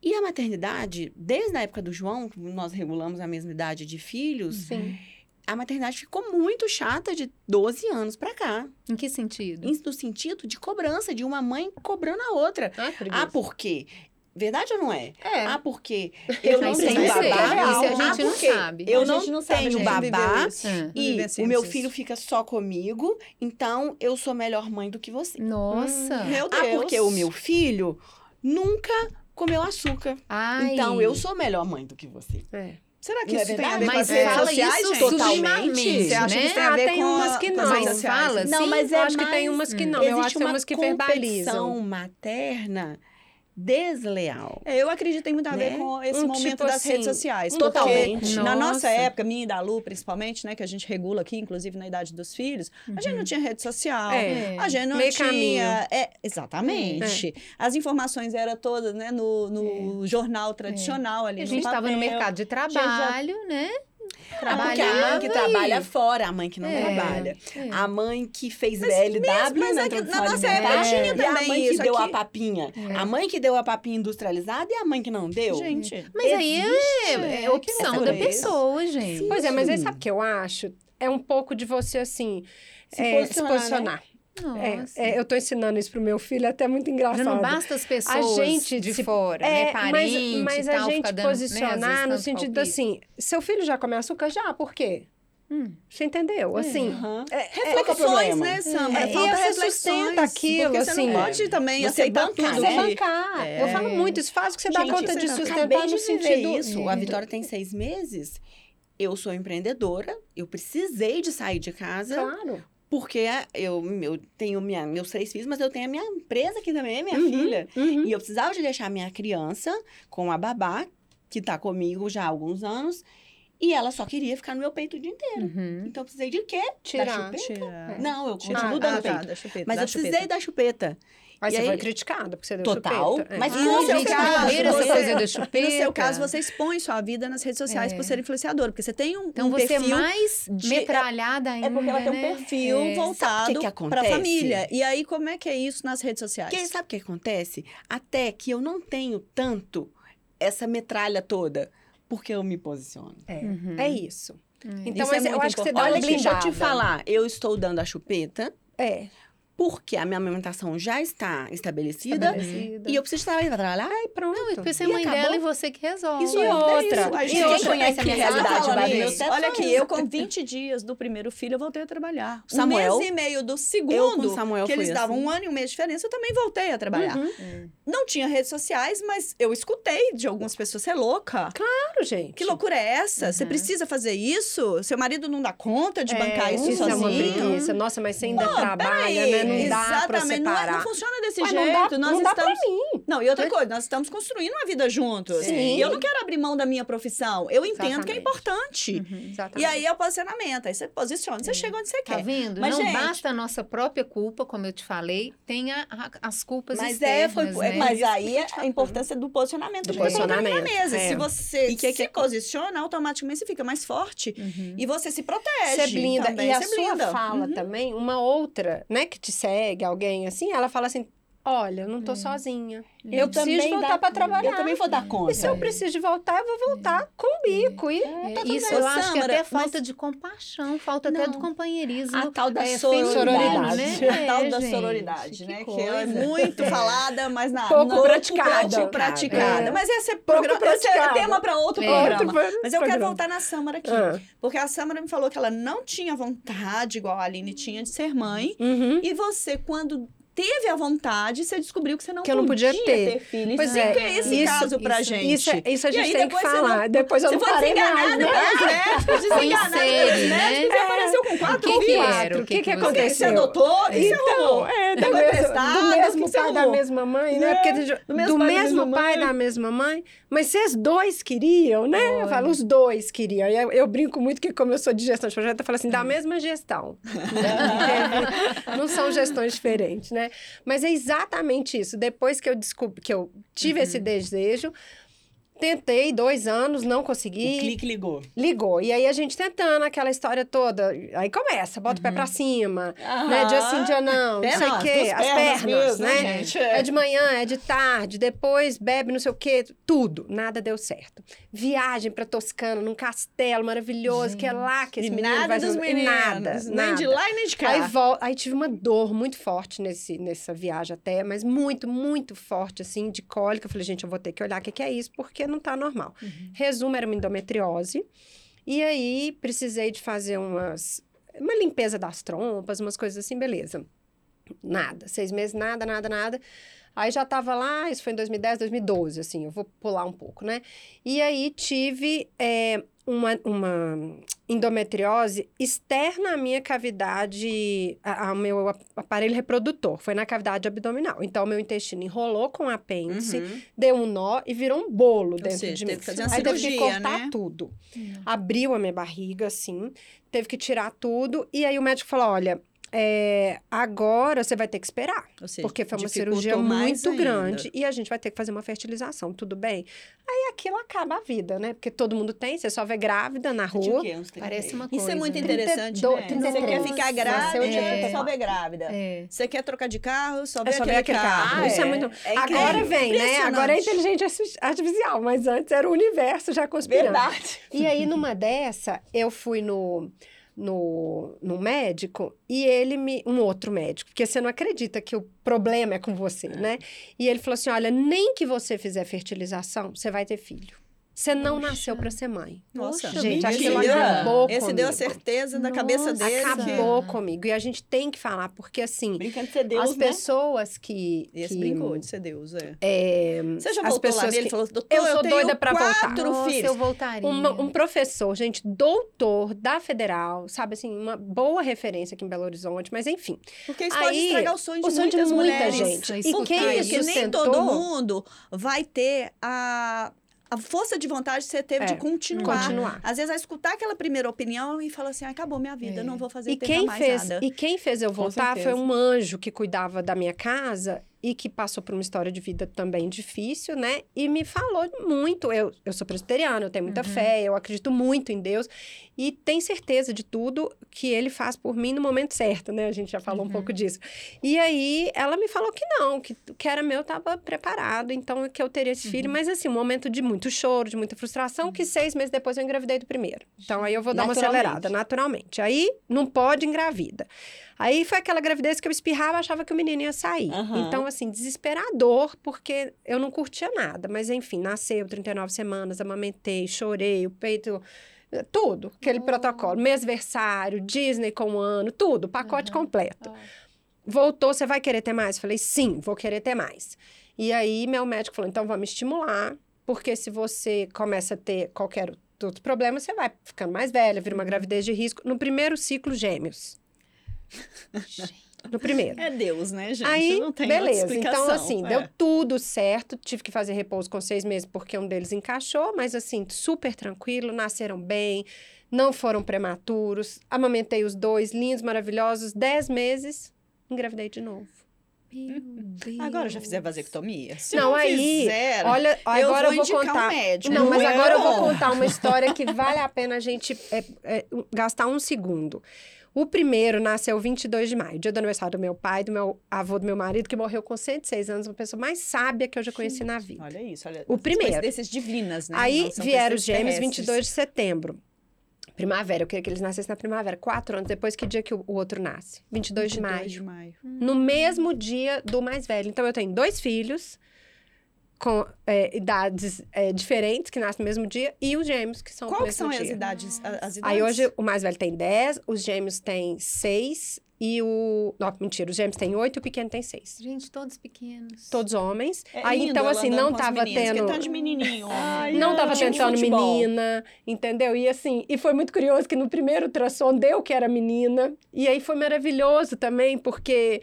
[SPEAKER 3] E a maternidade, desde a época do João, nós regulamos a mesma idade de filhos,
[SPEAKER 4] Sim.
[SPEAKER 3] a maternidade ficou muito chata de 12 anos pra cá.
[SPEAKER 1] Em que sentido?
[SPEAKER 3] No sentido de cobrança, de uma mãe cobrando a outra.
[SPEAKER 4] Ah,
[SPEAKER 3] Ah, por quê? Verdade ou não é?
[SPEAKER 4] É.
[SPEAKER 3] Ah, porque eu não
[SPEAKER 1] Mas
[SPEAKER 3] tenho
[SPEAKER 1] é
[SPEAKER 3] babá.
[SPEAKER 1] Isso a
[SPEAKER 3] Ah,
[SPEAKER 1] gente não sabe.
[SPEAKER 3] Eu não,
[SPEAKER 2] não
[SPEAKER 3] tenho
[SPEAKER 2] gente não viveu
[SPEAKER 3] babá.
[SPEAKER 1] Ah.
[SPEAKER 3] E
[SPEAKER 2] vivenciamos
[SPEAKER 3] o meu
[SPEAKER 2] isso.
[SPEAKER 3] filho fica só comigo, então eu sou melhor mãe do que você.
[SPEAKER 1] Nossa.
[SPEAKER 2] Meu Deus.
[SPEAKER 3] Ah, porque o meu filho nunca comeu açúcar.
[SPEAKER 1] Ai.
[SPEAKER 3] Então eu sou melhor mãe do que você.
[SPEAKER 4] É.
[SPEAKER 2] Será que
[SPEAKER 3] Não é
[SPEAKER 2] isso tem a
[SPEAKER 3] verdade?
[SPEAKER 2] ver com
[SPEAKER 1] Mas
[SPEAKER 2] as redes
[SPEAKER 1] fala
[SPEAKER 2] sociais,
[SPEAKER 1] isso
[SPEAKER 2] gente?
[SPEAKER 1] subliminamente,
[SPEAKER 2] Você acha que isso tem
[SPEAKER 1] né?
[SPEAKER 2] a ver
[SPEAKER 4] Ah, tem
[SPEAKER 2] com,
[SPEAKER 4] umas que
[SPEAKER 2] com
[SPEAKER 4] não.
[SPEAKER 2] sociais?
[SPEAKER 1] Fala,
[SPEAKER 3] Não, mas
[SPEAKER 4] eu
[SPEAKER 3] é
[SPEAKER 4] acho que tem umas que
[SPEAKER 1] Hum.
[SPEAKER 4] não. Eu acho que tem
[SPEAKER 3] uma
[SPEAKER 4] umas que verbalizam.
[SPEAKER 3] materna desleal.
[SPEAKER 2] É, eu acredito que tem muito a ver
[SPEAKER 3] Né?
[SPEAKER 2] com esse
[SPEAKER 4] Um
[SPEAKER 2] momento
[SPEAKER 4] tipo
[SPEAKER 2] das
[SPEAKER 4] assim,
[SPEAKER 2] redes sociais.
[SPEAKER 3] totalmente.
[SPEAKER 2] Na
[SPEAKER 1] Nossa.
[SPEAKER 2] época, minha e da Lu, principalmente, né, que a gente regula aqui, inclusive na idade dos filhos, a gente não tinha rede social.
[SPEAKER 4] É.
[SPEAKER 2] A gente não
[SPEAKER 4] Meio
[SPEAKER 2] tinha. É, exatamente. As informações eram todas né, no, no jornal tradicional ali.
[SPEAKER 1] A gente estava no mercado de trabalho, né?
[SPEAKER 3] Ah, porque a mãe que trabalha fora, a mãe que não
[SPEAKER 1] É.
[SPEAKER 3] trabalha.
[SPEAKER 1] É.
[SPEAKER 3] A mãe que fez
[SPEAKER 2] Mas
[SPEAKER 3] VLW
[SPEAKER 2] mas
[SPEAKER 3] na
[SPEAKER 2] é nossa
[SPEAKER 1] época tinha
[SPEAKER 3] e a
[SPEAKER 2] também
[SPEAKER 3] mãe
[SPEAKER 2] isso
[SPEAKER 3] que deu a
[SPEAKER 2] aqui.
[SPEAKER 3] papinha.
[SPEAKER 1] É.
[SPEAKER 3] A mãe que deu a papinha industrializada e a mãe que não deu.
[SPEAKER 2] Gente,
[SPEAKER 1] Mas aí é,
[SPEAKER 2] Existe,
[SPEAKER 1] é opção
[SPEAKER 2] que
[SPEAKER 1] da pessoa, gente.
[SPEAKER 4] Pois é, mas aí
[SPEAKER 3] Sim.
[SPEAKER 4] sabe o que eu acho? É um pouco de você, assim,
[SPEAKER 3] Se
[SPEAKER 4] é, se
[SPEAKER 3] posicionar, né?
[SPEAKER 4] É, é, eu tô ensinando isso pro meu filho, é até muito engraçado.
[SPEAKER 1] Já não basta as pessoas
[SPEAKER 4] gente
[SPEAKER 1] de
[SPEAKER 4] se-
[SPEAKER 1] fora,
[SPEAKER 4] É,
[SPEAKER 1] né? Parente
[SPEAKER 4] mas, mas
[SPEAKER 1] e
[SPEAKER 4] a
[SPEAKER 1] tal,
[SPEAKER 4] gente
[SPEAKER 1] dando, né,
[SPEAKER 4] posicionar
[SPEAKER 1] vezes,
[SPEAKER 4] no sentido
[SPEAKER 1] palpite.
[SPEAKER 4] assim, seu filho já come açúcar? Já, por quê?
[SPEAKER 1] Hum.
[SPEAKER 4] Você entendeu? Assim, é,
[SPEAKER 3] que é
[SPEAKER 2] reflexões,
[SPEAKER 3] problema?
[SPEAKER 2] né, Samba?
[SPEAKER 4] É, e
[SPEAKER 2] Falta
[SPEAKER 4] você
[SPEAKER 2] reflexões,
[SPEAKER 4] sustenta aquilo,
[SPEAKER 2] porque você
[SPEAKER 4] assim.
[SPEAKER 2] não pode também
[SPEAKER 3] Você
[SPEAKER 2] aceitar
[SPEAKER 3] bancar,
[SPEAKER 2] tudo
[SPEAKER 4] você
[SPEAKER 3] né?
[SPEAKER 4] bancar.
[SPEAKER 2] É.
[SPEAKER 4] Eu falo muito, isso faz o que você dá
[SPEAKER 3] Gente,
[SPEAKER 4] conta de sustentar
[SPEAKER 3] acabei
[SPEAKER 4] no
[SPEAKER 3] de viver
[SPEAKER 4] sentido...
[SPEAKER 3] isso. A Vitória tem seis meses. Eu sou empreendedora. Eu precisei de sair de casa.
[SPEAKER 4] Claro.
[SPEAKER 3] Porque eu, eu tenho minha, meus três filhos, mas eu tenho a minha empresa que também é minha
[SPEAKER 4] Uhum,
[SPEAKER 3] filha.
[SPEAKER 4] uhum.
[SPEAKER 3] E eu precisava de deixar minha criança com a babá, que tá comigo já há alguns anos. E ela só queria ficar no meu peito o dia inteiro.
[SPEAKER 1] Uhum.
[SPEAKER 3] Então eu precisei de quê?
[SPEAKER 4] Tirar.
[SPEAKER 3] Da chupeta?
[SPEAKER 2] Tira.
[SPEAKER 3] Não, eu continuo dando
[SPEAKER 2] Ah, tá,
[SPEAKER 3] peito.
[SPEAKER 2] da chupeta,
[SPEAKER 3] Mas eu precisei
[SPEAKER 2] chupeta.
[SPEAKER 3] da chupeta.
[SPEAKER 4] Mas
[SPEAKER 3] E
[SPEAKER 4] você
[SPEAKER 3] aí-
[SPEAKER 4] foi criticada porque você deu
[SPEAKER 3] Total,
[SPEAKER 4] chupeta. É.
[SPEAKER 3] mas
[SPEAKER 1] Ah,
[SPEAKER 2] no seu caso, você-
[SPEAKER 1] da
[SPEAKER 2] No
[SPEAKER 1] chupeta.
[SPEAKER 2] seu caso, você expõe sua vida nas redes sociais
[SPEAKER 1] É.
[SPEAKER 2] por ser influenciador, porque você tem um,
[SPEAKER 1] Então
[SPEAKER 2] um
[SPEAKER 1] você
[SPEAKER 2] perfil...
[SPEAKER 1] é mais
[SPEAKER 2] de-
[SPEAKER 1] metralhada ainda,
[SPEAKER 2] É porque ela tem um
[SPEAKER 1] né?
[SPEAKER 2] perfil
[SPEAKER 1] É.
[SPEAKER 2] voltado para família. E aí, como é que é isso nas redes sociais?
[SPEAKER 3] Porque sabe o que acontece? Até que eu não tenho tanto essa metralha toda, porque eu me posiciono.
[SPEAKER 4] É,
[SPEAKER 1] Uhum.
[SPEAKER 4] é isso.
[SPEAKER 1] É.
[SPEAKER 4] Então,
[SPEAKER 2] Isso é
[SPEAKER 4] mas eu acho que você
[SPEAKER 2] importante.
[SPEAKER 4] dá uma
[SPEAKER 3] Olha aqui, deixa eu te
[SPEAKER 4] blindada.
[SPEAKER 3] falar. Eu estou dando a chupeta
[SPEAKER 4] É.
[SPEAKER 3] porque a minha amamentação já está estabelecida.
[SPEAKER 4] Estabelecida.
[SPEAKER 3] E eu preciso trabalhar, trabalhar.
[SPEAKER 4] Ai, pronto.
[SPEAKER 1] Não, porque você é
[SPEAKER 3] E
[SPEAKER 1] mãe
[SPEAKER 3] acabou.
[SPEAKER 1] dela e você que resolve.
[SPEAKER 3] Isso
[SPEAKER 4] E
[SPEAKER 3] é
[SPEAKER 4] outra.
[SPEAKER 3] isso.
[SPEAKER 2] A
[SPEAKER 3] E
[SPEAKER 2] gente
[SPEAKER 3] quem conhece a minha realidade
[SPEAKER 2] isso. Olha aqui, eu com 20 dias do primeiro filho, eu voltei a trabalhar.
[SPEAKER 3] Samuel,
[SPEAKER 2] um mês e meio do
[SPEAKER 3] eu
[SPEAKER 2] segundo,
[SPEAKER 3] com Samuel
[SPEAKER 2] que eles davam
[SPEAKER 3] assim.
[SPEAKER 2] um ano e um mês de diferença, eu também voltei a trabalhar.
[SPEAKER 4] Uhum.
[SPEAKER 2] Não tinha redes sociais, mas eu escutei de algumas pessoas, você é louca?
[SPEAKER 4] Claro, gente.
[SPEAKER 2] Que loucura é essa? Você
[SPEAKER 1] Uhum.
[SPEAKER 2] precisa fazer isso? Seu marido não dá conta de bancar isso,
[SPEAKER 4] isso é uma
[SPEAKER 2] sozinho?
[SPEAKER 4] preguiça. Nossa, mas você ainda trabalha, né? Não dá pra
[SPEAKER 2] Exatamente, não, é-
[SPEAKER 4] separar.
[SPEAKER 2] não funciona desse
[SPEAKER 4] Ué,
[SPEAKER 2] jeito.
[SPEAKER 4] não dá,
[SPEAKER 2] Nós
[SPEAKER 4] não dá
[SPEAKER 2] estamos...
[SPEAKER 4] pra mim.
[SPEAKER 2] Não, e outra coisa, nós estamos construindo uma vida juntos. Sim. E eu não quero abrir mão da minha profissão. Eu entendo Exatamente. que é importante. Uhum. E aí é o posicionamento. Aí você posiciona, você chega onde você tá quer.
[SPEAKER 1] Tá vendo? Mas, não gente, basta a nossa própria culpa, como eu te falei, tem a, a, as culpas
[SPEAKER 2] mas
[SPEAKER 1] externas,
[SPEAKER 2] é, foi,
[SPEAKER 1] né?
[SPEAKER 2] Mas aí é a importância do posicionamento. Do posicionamento. Na mesa. É. Se você que, se que... posiciona, automaticamente você fica mais forte
[SPEAKER 4] uhum.
[SPEAKER 2] e você se protege.
[SPEAKER 4] Você blinda. Também, e a sua fala uhum. também, uma outra, né, que te segue, alguém assim, ela fala assim, olha, não tô é. sozinha. Eu, eu preciso voltar para trabalhar.
[SPEAKER 2] Eu também vou dar conta.
[SPEAKER 4] E se eu preciso de voltar, eu vou voltar é. com o bico. E é.
[SPEAKER 1] tá Isso eu acho que até falta de compaixão, falta não. até do companheirismo.
[SPEAKER 2] A tal da é, sororidade. Né? A tal da sororidade, né? Que, que é muito falada, mas na,
[SPEAKER 4] pouco no, praticada.
[SPEAKER 2] Pouco praticada. Mas esse é, programa, esse é tema para outro programa. Outro mas eu quero voltar na Samara aqui. Ah. Porque a Samara me falou que ela não tinha vontade, igual a Aline tinha, de ser mãe.
[SPEAKER 4] Uhum.
[SPEAKER 2] E você, quando teve a vontade, você descobriu que você não,
[SPEAKER 4] que eu não podia, podia ter. ter
[SPEAKER 2] filhos. Pois é, é esse isso, caso pra
[SPEAKER 4] isso,
[SPEAKER 2] gente.
[SPEAKER 4] Isso, isso a gente tem que falar. Não, depois eu não parei mais, né?
[SPEAKER 2] Desenganada pelos médicos, você apareceu com quatro
[SPEAKER 4] que filhos. O que, que, aconteceu? Você
[SPEAKER 2] adotou?
[SPEAKER 4] Então, é, do, mesmo, do mesmo pai da mesma mãe, né? Porque do mesmo pai da mesma mãe. Mas vocês dois queriam, né? Eu falo, os dois queriam. Eu, eu brinco muito que, como eu sou de gestão de projeto, eu falo assim, da mesma gestão. não são gestões diferentes, né? Mas é exatamente isso. Depois que eu descobri, que eu tive uhum. esse desejo, Tentei dois anos, não consegui.
[SPEAKER 2] O clique ligou.
[SPEAKER 4] Ligou. E aí a gente tentando aquela história toda. Aí começa, bota uhum. o pé pra uhum. cima, né? Dia sim, dia não, não sei o quê. As pernas, mesmo, né? Gente, é. é de manhã, é de tarde, depois bebe não sei o quê. Tudo. Nada deu certo. Viagem pra Toscana, num castelo maravilhoso, gente. que é lá que esse e menino
[SPEAKER 2] nada
[SPEAKER 4] vai...
[SPEAKER 2] Dos meninos, nada, nem nada. de lá e nem de cá.
[SPEAKER 4] Aí, vol... aí tive uma dor muito forte nesse, nessa viagem até, mas muito, muito forte, assim, de cólica. Eu falei, gente, eu vou ter que olhar o que, que é isso, porque não tá normal. Uhum. Resumo, era uma endometriose. E aí, precisei de fazer umas... Uma limpeza das trompas, umas coisas assim, beleza. Nada. Seis meses, nada, nada, nada. Aí já tava lá, isso foi em 2010, 2012, assim, eu vou pular um pouco, né? E aí tive é, uma, uma endometriose externa à minha cavidade, ao meu aparelho reprodutor, foi na cavidade abdominal. Então, o meu intestino enrolou com o apêndice, uhum. deu um nó e virou um bolo Ou dentro
[SPEAKER 2] seja,
[SPEAKER 4] de
[SPEAKER 2] mim.
[SPEAKER 4] Teve
[SPEAKER 2] que fazer uma Aí cirurgia,
[SPEAKER 4] teve que cortar
[SPEAKER 2] né?
[SPEAKER 4] tudo. Uhum. Abriu a minha barriga, assim, teve que tirar tudo. E aí o médico falou: olha, é, agora você vai ter que esperar. Seja, porque foi uma cirurgia muito grande e a gente vai ter que fazer uma fertilização, tudo bem? Aí aquilo acaba a vida, né? Porque todo mundo tem, você só vê grávida na rua.
[SPEAKER 1] Parece uma coisa.
[SPEAKER 2] Isso é muito interessante, 30, né? 33, você quer ficar grávida, é. só vê grávida. É. Você quer trocar de carro, só vê, é só aquele, aquele carro. carro.
[SPEAKER 4] Isso é, muito... É agora vem, né? Agora é inteligência artificial, mas antes era o universo já conspirando.
[SPEAKER 2] Verdade.
[SPEAKER 4] E aí, numa dessa, eu fui no no, no médico e ele me. Um outro médico, porque você não acredita que o problema é com você, é. né? E ele falou assim: olha, nem que você fizer fertilização, você vai ter filho. Você não nasceu para ser mãe.
[SPEAKER 2] Nossa,
[SPEAKER 4] gente, aquilo acabou
[SPEAKER 2] Esse
[SPEAKER 4] comigo.
[SPEAKER 2] deu a certeza da Nossa. cabeça dele.
[SPEAKER 4] Acabou que... comigo. E a gente tem que falar, porque assim.
[SPEAKER 2] Brincando de ser Deus,
[SPEAKER 4] as
[SPEAKER 2] né?
[SPEAKER 4] pessoas que.
[SPEAKER 2] Esse que, brincou de ser Deus, é.
[SPEAKER 4] é
[SPEAKER 2] Você já voltou lá nele
[SPEAKER 4] que,
[SPEAKER 2] falou, doutor,
[SPEAKER 4] eu sou
[SPEAKER 2] eu
[SPEAKER 4] doida para voltar.
[SPEAKER 1] Nossa, filhos. eu voltaria.
[SPEAKER 4] Um, um professor, gente, doutor da Federal, sabe assim, uma boa referência aqui em Belo Horizonte, mas enfim.
[SPEAKER 2] Porque isso Aí, pode estragar o sonho de, o sonho muitas de muita mulheres.
[SPEAKER 4] gente.
[SPEAKER 2] E quem isso nem todo mundo vai ter a a força de vontade que você teve é, de continuar. continuar. Às vezes, a escutar aquela primeira opinião e falar assim, ah, acabou minha vida, é. não vou fazer
[SPEAKER 4] e quem
[SPEAKER 2] mais
[SPEAKER 4] fez,
[SPEAKER 2] nada.
[SPEAKER 4] E quem fez eu voltar foi um anjo que cuidava da minha casa e que passou por uma história de vida também difícil, né? E me falou muito. Eu, eu sou presbiteriana, eu tenho muita uhum. fé, eu acredito muito em Deus e tenho certeza de tudo que ele faz por mim no momento certo, né? A gente já falou uhum. um pouco disso. E aí ela me falou que não, que que era meu estava preparado, então que eu teria esse uhum. filho, mas assim, um momento de muito choro, de muita frustração, que uhum. seis meses depois eu engravidei do primeiro. Então aí eu vou dar uma acelerada, naturalmente. Aí não pode engravida. Aí foi aquela gravidez que eu espirrava, achava que o menino ia sair. Uhum. Então, assim, desesperador, porque eu não curtia nada. Mas, enfim, nasceu 39 semanas, amamentei, chorei, o peito eh, tudo, aquele uhum. protocolo, mêsversário, Disney com um ano, tudo, pacote uhum. completo. Uhum. Voltou, você vai querer ter mais? Falei, sim, vou querer ter mais. E aí, meu médico falou, então vamos estimular, porque se você começa a ter qualquer outro problema, você vai ficando mais velha, vira uma gravidez de risco. No primeiro ciclo, gêmeos. No primeiro.
[SPEAKER 2] É Deus, né, gente?
[SPEAKER 4] Aí,
[SPEAKER 2] Não tem
[SPEAKER 4] beleza. Então, assim,
[SPEAKER 2] é.
[SPEAKER 4] deu tudo certo. Tive que fazer repouso com seis meses porque um deles encaixou, mas assim, super tranquilo, nasceram bem, não foram prematuros. Amamentei os dois, lindos, maravilhosos. Dez meses, engravidei de novo.
[SPEAKER 1] Meu Deus.
[SPEAKER 2] Agora já fizer vasectomia? Se
[SPEAKER 4] não,
[SPEAKER 2] não
[SPEAKER 4] aí,
[SPEAKER 2] fizer,
[SPEAKER 4] olha, agora
[SPEAKER 2] eu vou,
[SPEAKER 4] eu vou contar.
[SPEAKER 2] um médico.
[SPEAKER 4] Não, mas
[SPEAKER 2] eu.
[SPEAKER 4] agora eu vou contar uma história que vale a pena a gente é, é, gastar um segundo. O primeiro nasceu 22 de maio, dia do aniversário do meu pai, do meu avô, do meu marido, que morreu com 106 anos, uma pessoa mais sábia que eu já conheci na vida.
[SPEAKER 2] Olha isso, olha.
[SPEAKER 4] O primeiro.
[SPEAKER 2] Coincidências divinas, né?
[SPEAKER 4] Aí vieram os gêmeos
[SPEAKER 2] terrestres.
[SPEAKER 4] 22 de setembro. Primavera, eu queria que eles nascessem na primavera. Quatro anos depois, que dia que o, o outro nasce? 22, de
[SPEAKER 2] 22
[SPEAKER 4] maio.
[SPEAKER 2] de maio.
[SPEAKER 4] No mesmo dia do mais velho. Então, eu tenho dois filhos com é, idades é, diferentes, que nascem no mesmo dia, e os gêmeos, que são
[SPEAKER 2] Qual
[SPEAKER 4] no mesmo
[SPEAKER 2] são as
[SPEAKER 4] dia.
[SPEAKER 2] idades, a- as idades?
[SPEAKER 4] Aí hoje o mais velho tem 10, os gêmeos têm 6 e o. Não, mentira, os gêmeos têm 8 e o pequeno tem 6.
[SPEAKER 1] Gente, todos pequenos.
[SPEAKER 4] Todos homens.
[SPEAKER 2] É
[SPEAKER 4] Aí
[SPEAKER 2] lindo
[SPEAKER 4] então, assim, não
[SPEAKER 2] as
[SPEAKER 4] tava
[SPEAKER 2] meninas,
[SPEAKER 4] tendo.
[SPEAKER 2] Tanto de menininho. Ai,
[SPEAKER 4] Não tava tentando menina, entendeu? E assim, e foi muito curioso que no primeiro ultrassom deu que era menina. E aí foi maravilhoso também, porque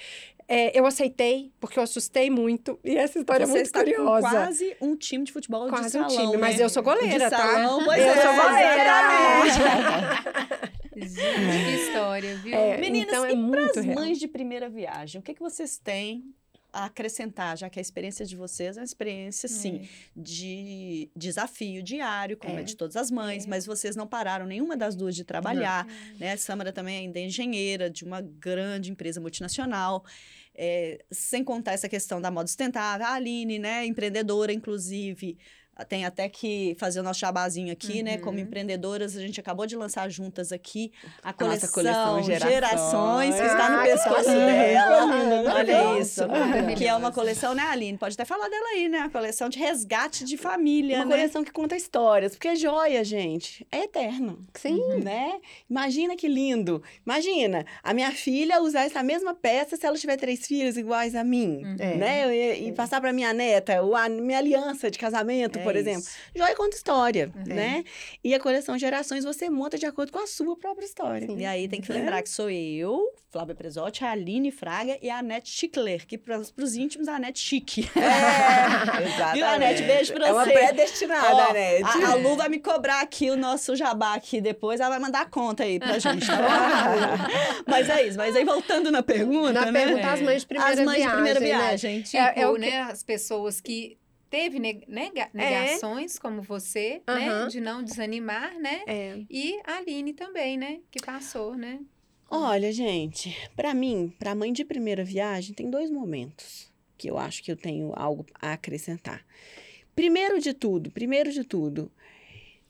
[SPEAKER 4] é, eu aceitei, porque eu assustei muito. E essa história
[SPEAKER 2] Você
[SPEAKER 4] é muito
[SPEAKER 2] está
[SPEAKER 4] curiosa.
[SPEAKER 2] com quase um time de futebol de
[SPEAKER 4] Quase um
[SPEAKER 2] salão,
[SPEAKER 4] time, mas
[SPEAKER 2] né?
[SPEAKER 4] eu sou goleira,
[SPEAKER 2] de
[SPEAKER 4] tá?
[SPEAKER 2] salão, Pois
[SPEAKER 4] Eu
[SPEAKER 2] é,
[SPEAKER 4] sou goleira.
[SPEAKER 1] Gente, que história, viu?
[SPEAKER 4] É,
[SPEAKER 2] Meninas,
[SPEAKER 4] então é
[SPEAKER 2] e pras
[SPEAKER 4] real.
[SPEAKER 2] mães de primeira viagem, o que, que vocês têm acrescentar, já que a experiência de vocês é uma experiência, sim,
[SPEAKER 1] É.
[SPEAKER 2] de desafio diário, como é,
[SPEAKER 4] É.
[SPEAKER 2] de todas as mães, mas vocês não pararam nenhuma das duas de trabalhar, né? A Samara também ainda é engenheira de uma grande empresa multinacional, é, sem contar essa questão da moda sustentável, a Aline, né, empreendedora, inclusive, tem até que fazer o nosso jabazinho aqui, né? Como
[SPEAKER 1] Uhum.
[SPEAKER 2] empreendedoras, a gente acabou de lançar juntas aqui a
[SPEAKER 3] nossa
[SPEAKER 2] coleção,
[SPEAKER 3] coleção
[SPEAKER 2] Gerações, que está no
[SPEAKER 4] Ai,
[SPEAKER 2] pescoço dela. Olha
[SPEAKER 4] Nossa,
[SPEAKER 2] isso. Que é uma coleção, né, Aline? Pode até falar dela aí, né? A coleção de resgate de família,
[SPEAKER 3] Uma
[SPEAKER 2] né?
[SPEAKER 3] coleção que conta histórias, porque joia, gente, é eterno.
[SPEAKER 4] Sim.
[SPEAKER 3] Né? Imagina que lindo. Imagina, a minha filha usar essa mesma peça se ela tiver três filhos iguais a mim,
[SPEAKER 4] É.
[SPEAKER 3] né? E, e passar para minha neta, a minha aliança de casamento,
[SPEAKER 2] É
[SPEAKER 3] por
[SPEAKER 2] isso.
[SPEAKER 3] exemplo. Joia conta história,
[SPEAKER 1] Uhum.
[SPEAKER 3] né? E a coleção Gerações você monta de acordo com a sua própria história.
[SPEAKER 2] E aí tem que
[SPEAKER 3] Né?
[SPEAKER 2] lembrar que sou eu, Flávia Presotti, a Aline Fraga e a Anete Schickler, que para os íntimos a Anete Chique.
[SPEAKER 3] É, exatamente.
[SPEAKER 2] Viu, Anete? Beijo pra
[SPEAKER 3] É uma
[SPEAKER 2] você.
[SPEAKER 3] predestinada,
[SPEAKER 2] Ó,
[SPEAKER 3] Anete.
[SPEAKER 2] A, a Lu vai me cobrar aqui o nosso jabá aqui depois, ela vai mandar a conta aí pra gente, tá bom? mas é isso, mas aí voltando na pergunta,
[SPEAKER 4] Na
[SPEAKER 2] né?
[SPEAKER 4] pergunta, as mães de primeira
[SPEAKER 2] As mães
[SPEAKER 4] viagem.
[SPEAKER 2] de primeira
[SPEAKER 4] né?
[SPEAKER 2] viagem.
[SPEAKER 1] Tipo,
[SPEAKER 4] É- é o que-
[SPEAKER 1] né, as pessoas que teve neg- nega- negações, como você, né,
[SPEAKER 4] Aham.
[SPEAKER 1] de não desanimar, né?
[SPEAKER 4] É.
[SPEAKER 1] E a Aline também, né, que passou, né?
[SPEAKER 3] Olha, gente, pra mim, pra mãe de primeira viagem, tem dois momentos que eu acho que eu tenho algo a acrescentar. Primeiro de tudo, primeiro de tudo,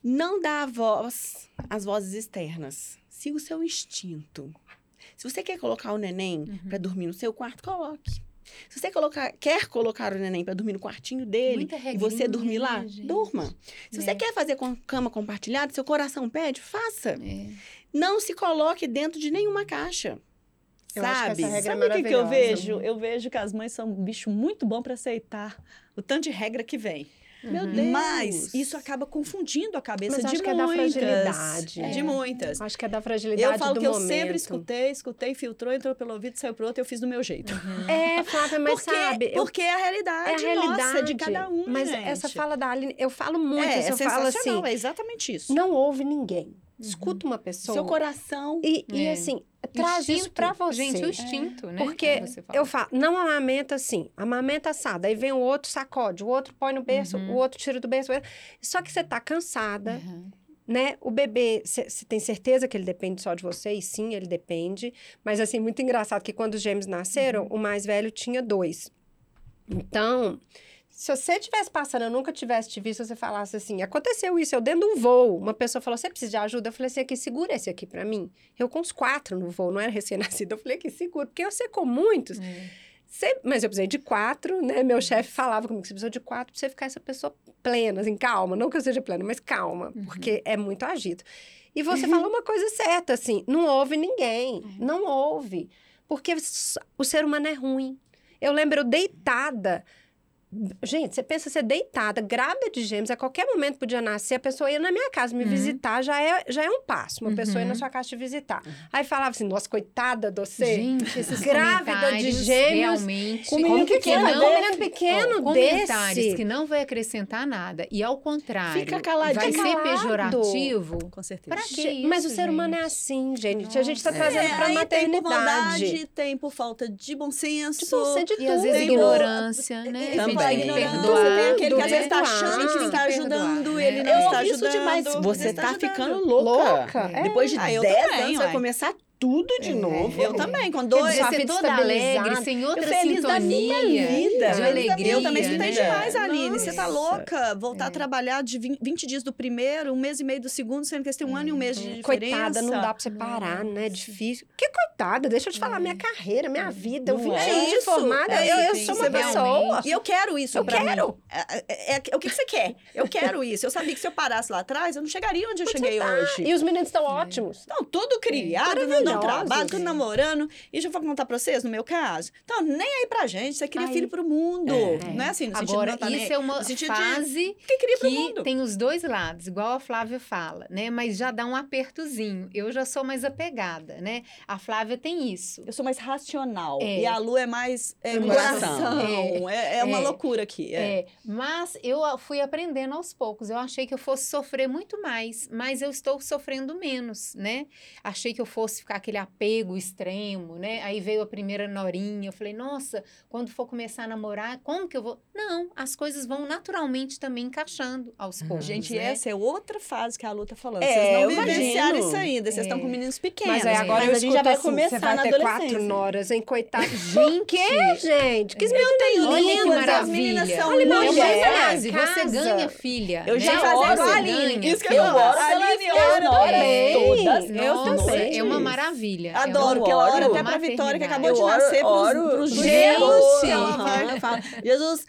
[SPEAKER 3] não dá voz às vozes externas. Siga o seu instinto. Se você quer colocar o neném
[SPEAKER 1] Uhum.
[SPEAKER 3] pra dormir no seu quarto, coloque. Se você colocar, quer colocar o neném pra dormir no quartinho dele e você dormir lá,
[SPEAKER 1] gente?
[SPEAKER 3] durma. Se você
[SPEAKER 1] É.
[SPEAKER 3] quer fazer com cama compartilhada, seu coração pede, faça.
[SPEAKER 1] É.
[SPEAKER 3] Não se coloque dentro de nenhuma caixa.
[SPEAKER 4] Eu acho que
[SPEAKER 3] sabe?
[SPEAKER 4] essa regra é
[SPEAKER 2] Sabe o que, que eu vejo? Eu vejo que as mães são um bicho muito bom para aceitar o tanto de regra que vem.
[SPEAKER 3] Meu
[SPEAKER 1] Uhum.
[SPEAKER 3] Deus.
[SPEAKER 2] Mas isso acaba confundindo a cabeça
[SPEAKER 4] Mas
[SPEAKER 2] de
[SPEAKER 4] acho que é da
[SPEAKER 2] muitas.
[SPEAKER 4] fragilidade.
[SPEAKER 2] De
[SPEAKER 1] É.
[SPEAKER 2] muitas.
[SPEAKER 4] Acho que é da fragilidade
[SPEAKER 2] Eu falo
[SPEAKER 4] do
[SPEAKER 2] que eu
[SPEAKER 4] momento.
[SPEAKER 2] sempre escutei, escutei, filtrou, entrou pelo ouvido, saiu pro outro, eu fiz do meu jeito.
[SPEAKER 4] É, Flávia, mas
[SPEAKER 2] porque,
[SPEAKER 4] sabe... eu-
[SPEAKER 2] porque é a realidade,
[SPEAKER 4] é a realidade
[SPEAKER 2] nossa, de cada um,
[SPEAKER 4] Mas
[SPEAKER 2] gente.
[SPEAKER 4] essa fala da Aline, eu falo muito
[SPEAKER 2] é,
[SPEAKER 4] isso.
[SPEAKER 2] é
[SPEAKER 4] eu falo assim,
[SPEAKER 2] sensacional, é exatamente isso.
[SPEAKER 4] não ouve ninguém. Escuta uma pessoa.
[SPEAKER 3] Seu coração.
[SPEAKER 4] E, e
[SPEAKER 1] É.
[SPEAKER 4] assim, traz isso pra você.
[SPEAKER 1] Gente, o instinto, né?
[SPEAKER 4] Porque eu falo, não amamenta assim, amamenta assada. Aí vem o outro sacode, o outro põe no berço,
[SPEAKER 1] Uhum.
[SPEAKER 4] o outro tira do berço. Só que você tá cansada,
[SPEAKER 1] Uhum.
[SPEAKER 4] né? O bebê, você tem certeza que ele depende só de você? E sim, ele depende. Mas assim, muito engraçado que quando os gêmeos nasceram,
[SPEAKER 1] Uhum.
[SPEAKER 4] o mais velho tinha dois. Então, se você tivesse passando, eu nunca tivesse te visto, você falasse assim, aconteceu isso, eu dentro de um voo, uma pessoa falou, você precisa de ajuda? Eu falei assim, aqui, segura esse aqui pra mim. Eu com os quatro no voo, não era recém-nascido. Eu falei, aqui, segura, porque eu sei com muitos.
[SPEAKER 1] É.
[SPEAKER 4] Você- mas eu precisei de quatro, né? Meu chefe falava comigo, você precisa de quatro pra você ficar essa pessoa plena, assim, calma. Não que eu seja plena, mas calma, porque é muito agito. E você falou uma coisa certa, assim, não ouve ninguém, não ouve. Porque o ser humano é ruim. Eu lembro eu deitada, Gente, você pensa ser deitada, grávida de gêmeos, a qualquer momento podia nascer, a pessoa ia na minha casa me uhum. visitar, já é, já é um passo. Uma uhum. pessoa ir na sua casa te visitar. Uhum. Aí falava assim, nossa, coitada de você.
[SPEAKER 1] Gente, esses grávida de gêmeos. Realmente.
[SPEAKER 4] Com menino pequeno, não, com menino pequeno oh, desse.
[SPEAKER 1] que não vai acrescentar nada. E ao contrário,
[SPEAKER 3] Fica caladinho.
[SPEAKER 1] vai
[SPEAKER 3] ser
[SPEAKER 1] pejorativo.
[SPEAKER 2] Com certeza.
[SPEAKER 1] Pra que isso,
[SPEAKER 4] Mas o ser humano é assim, gente. Nossa. A gente tá trazendo é, pra maternidade.
[SPEAKER 2] Tem por maldade, tem por falta de bom senso.
[SPEAKER 4] De bom senso de
[SPEAKER 1] e tudo. às vezes ignorância, né?
[SPEAKER 2] Também. Ignorância, tem aquele que às vezes tá achando que está ajudando, ele não está ajudando.
[SPEAKER 3] isso demais. Você tá ficando louca. Depois de 10 ah, anos vai começar tudo de é, novo.
[SPEAKER 2] Eu também, com dois.
[SPEAKER 1] Quer dizer, toda alegre, sem outra eu feliz sintonia. Da minha vida. De alegria,
[SPEAKER 2] eu também escutei
[SPEAKER 1] né?
[SPEAKER 2] demais, Aline. Você tá louca? Voltar é. a trabalhar de 20 dias do primeiro, um mês e meio do segundo, sendo que você tem um ano e um mês de diferença.
[SPEAKER 4] Coitada, não dá pra você parar, né? É difícil. Que coitada, deixa eu te falar, minha carreira, minha vida. Eu vim é de formada, eu, eu sou uma pessoa.
[SPEAKER 2] E eu quero isso
[SPEAKER 4] eu quero.
[SPEAKER 2] É, é, o que, que você quer? Eu quero isso. Eu sabia que se eu parasse lá atrás, eu não chegaria onde eu cheguei tá. hoje.
[SPEAKER 4] E os meninos estão ótimos.
[SPEAKER 2] Estão tudo criado, não dão trabalho, tudo namorando. E já vou contar pra vocês, no meu caso. Então, nem aí pra gente, você cria Ai. filho pro mundo. É. Não é assim, no
[SPEAKER 1] Agora,
[SPEAKER 2] sentido
[SPEAKER 1] não tá isso é uma fase
[SPEAKER 2] que, cria pro mundo.
[SPEAKER 1] tem os dois lados, igual a Flávia fala, né? Mas já dá um apertozinho. Eu já sou mais apegada, né? A Flávia tem isso.
[SPEAKER 2] Eu sou mais racional. É. E a Lu é mais é, coração. É, é, é uma loucura aqui. É.
[SPEAKER 1] é. Mas eu fui aprendendo aos poucos. Eu achei que eu fosse sofrer muito mais, mas eu estou sofrendo menos, né? Achei que eu fosse ficar aquele apego extremo, né? Aí veio a primeira norinha, eu falei, nossa, quando for começar a namorar, como que eu vou? Não, as coisas vão naturalmente também encaixando aos uhum. poucos.
[SPEAKER 2] Gente,
[SPEAKER 1] né?
[SPEAKER 2] essa é outra fase que a Lu tá falando.
[SPEAKER 3] É,
[SPEAKER 2] vocês
[SPEAKER 3] não
[SPEAKER 2] vivenciaram isso ainda, vocês estão é. com meninos pequenos. Mas
[SPEAKER 4] aí agora
[SPEAKER 2] mas
[SPEAKER 4] a gente já vai assim, começar você vai ter quatro noras, hein, coitado. Gente, que, gente? Que
[SPEAKER 1] meu tem
[SPEAKER 2] línguas, as meninas são lindas.
[SPEAKER 1] É você ganha filha.
[SPEAKER 2] Eu já né? igual a Aline.
[SPEAKER 3] Isso que eu oro
[SPEAKER 1] Aline
[SPEAKER 3] ora.
[SPEAKER 1] Eu também. É uma maravilha.
[SPEAKER 2] Adoro, que ela ora até pra Vitória, que acabou eu de
[SPEAKER 3] oro,
[SPEAKER 2] nascer,
[SPEAKER 3] oro,
[SPEAKER 2] pros,
[SPEAKER 3] pros
[SPEAKER 2] gêmeos.
[SPEAKER 3] Ela fala, Jesus,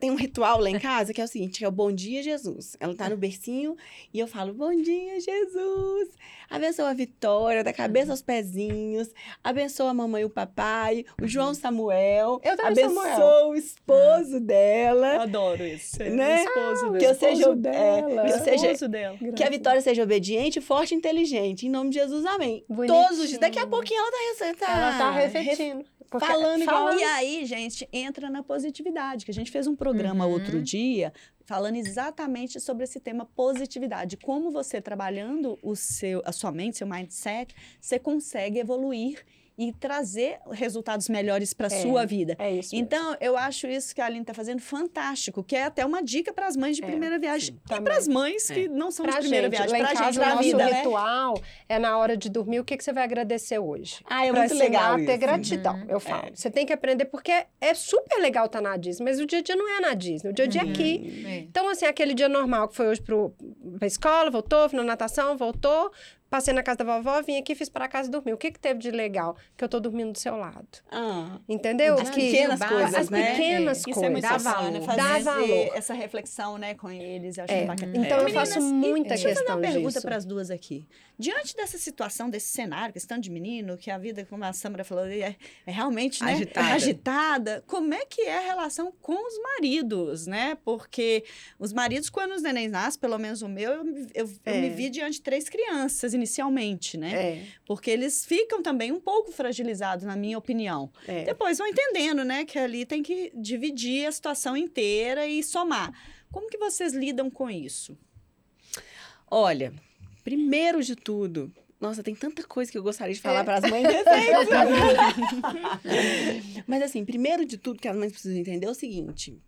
[SPEAKER 3] tem um ritual lá em casa que é o seguinte, que é o bom dia, Jesus. Ela tá no bercinho e eu falo, bom dia, Jesus. Abençoa a Vitória, da cabeça aos pezinhos. Abençoa a mamãe e o papai. O João Samuel.
[SPEAKER 4] Eu também
[SPEAKER 3] abençoa
[SPEAKER 4] Samuel.
[SPEAKER 3] o esposo ah. dela.
[SPEAKER 2] Eu adoro isso.
[SPEAKER 3] Né?
[SPEAKER 2] O esposo dela.
[SPEAKER 3] Que eu seja,
[SPEAKER 2] esposo dela.
[SPEAKER 3] É, que, eu seja,
[SPEAKER 2] dela.
[SPEAKER 3] que a Vitória seja obediente, forte e inteligente. Em nome de Jesus, amém. Bonitinho. Todos os dias. Daqui a pouquinho ela tá,
[SPEAKER 4] tá, ela tá refletindo.
[SPEAKER 2] Falando igual. E aí, gente, entra na positividade, que a gente fez um programa uhum. outro dia falando exatamente sobre esse tema positividade. Como você trabalhando o seu, a sua mente, seu mindset, você consegue evoluir e trazer resultados melhores para a é, sua vida.
[SPEAKER 4] É isso.
[SPEAKER 2] Então, eu acho isso que a Aline está fazendo fantástico, que é até uma dica para as mães de é, primeira viagem sim, e para as mães que é. não são pra de primeira gente, viagem, para a gente,
[SPEAKER 4] para
[SPEAKER 2] a vida.
[SPEAKER 4] O ritual né? é na hora de dormir, o que, que você vai agradecer hoje?
[SPEAKER 3] Ah, é pra muito legal
[SPEAKER 4] a ter gratidão, uhum. eu falo. É. Você tem que aprender, porque é super legal estar tá na Disney, mas o dia a dia não é na Disney, o dia a dia é aqui. Uhum. Então, assim, aquele dia normal que foi hoje para a escola, voltou, foi na natação, voltou, Passei na casa da vovó, vim aqui, fiz para casa e dormi. O que que teve de legal? Que eu tô dormindo do seu lado.
[SPEAKER 2] Ah,
[SPEAKER 4] Entendeu?
[SPEAKER 2] As que, pequenas coisas,
[SPEAKER 4] as
[SPEAKER 2] né?
[SPEAKER 4] pequenas é. coisas. Isso é
[SPEAKER 2] muito
[SPEAKER 4] dá
[SPEAKER 2] valor. Fazer
[SPEAKER 4] dá valor.
[SPEAKER 2] essa reflexão, né, com eles. Eu acho
[SPEAKER 4] é.
[SPEAKER 2] bacana.
[SPEAKER 4] Então,
[SPEAKER 2] é.
[SPEAKER 4] eu faço muita
[SPEAKER 2] Deixa
[SPEAKER 4] questão
[SPEAKER 2] eu fazer uma pergunta
[SPEAKER 4] disso.
[SPEAKER 2] para as duas aqui. Diante dessa situação, desse cenário, questão de menino, que a vida, como a Samara falou, é, é realmente né,
[SPEAKER 3] agitada.
[SPEAKER 2] agitada, como é que é a relação com os maridos, né? Porque os maridos, quando os nenéns nascem, pelo menos o meu, eu, eu, eu me vi diante de três crianças, inicialmente, né?
[SPEAKER 4] É.
[SPEAKER 2] Porque eles ficam também um pouco fragilizados, na minha opinião.
[SPEAKER 4] É.
[SPEAKER 2] Depois vão entendendo, né, que ali tem que dividir a situação inteira e somar. Como que vocês lidam com isso?
[SPEAKER 3] Olha, primeiro de tudo, nossa, tem tanta coisa que eu gostaria de falar é. para as mães Mas assim, primeiro de tudo que as mães precisam entender é o seguinte: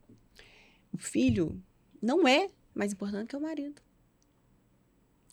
[SPEAKER 3] o filho não é mais importante que o marido.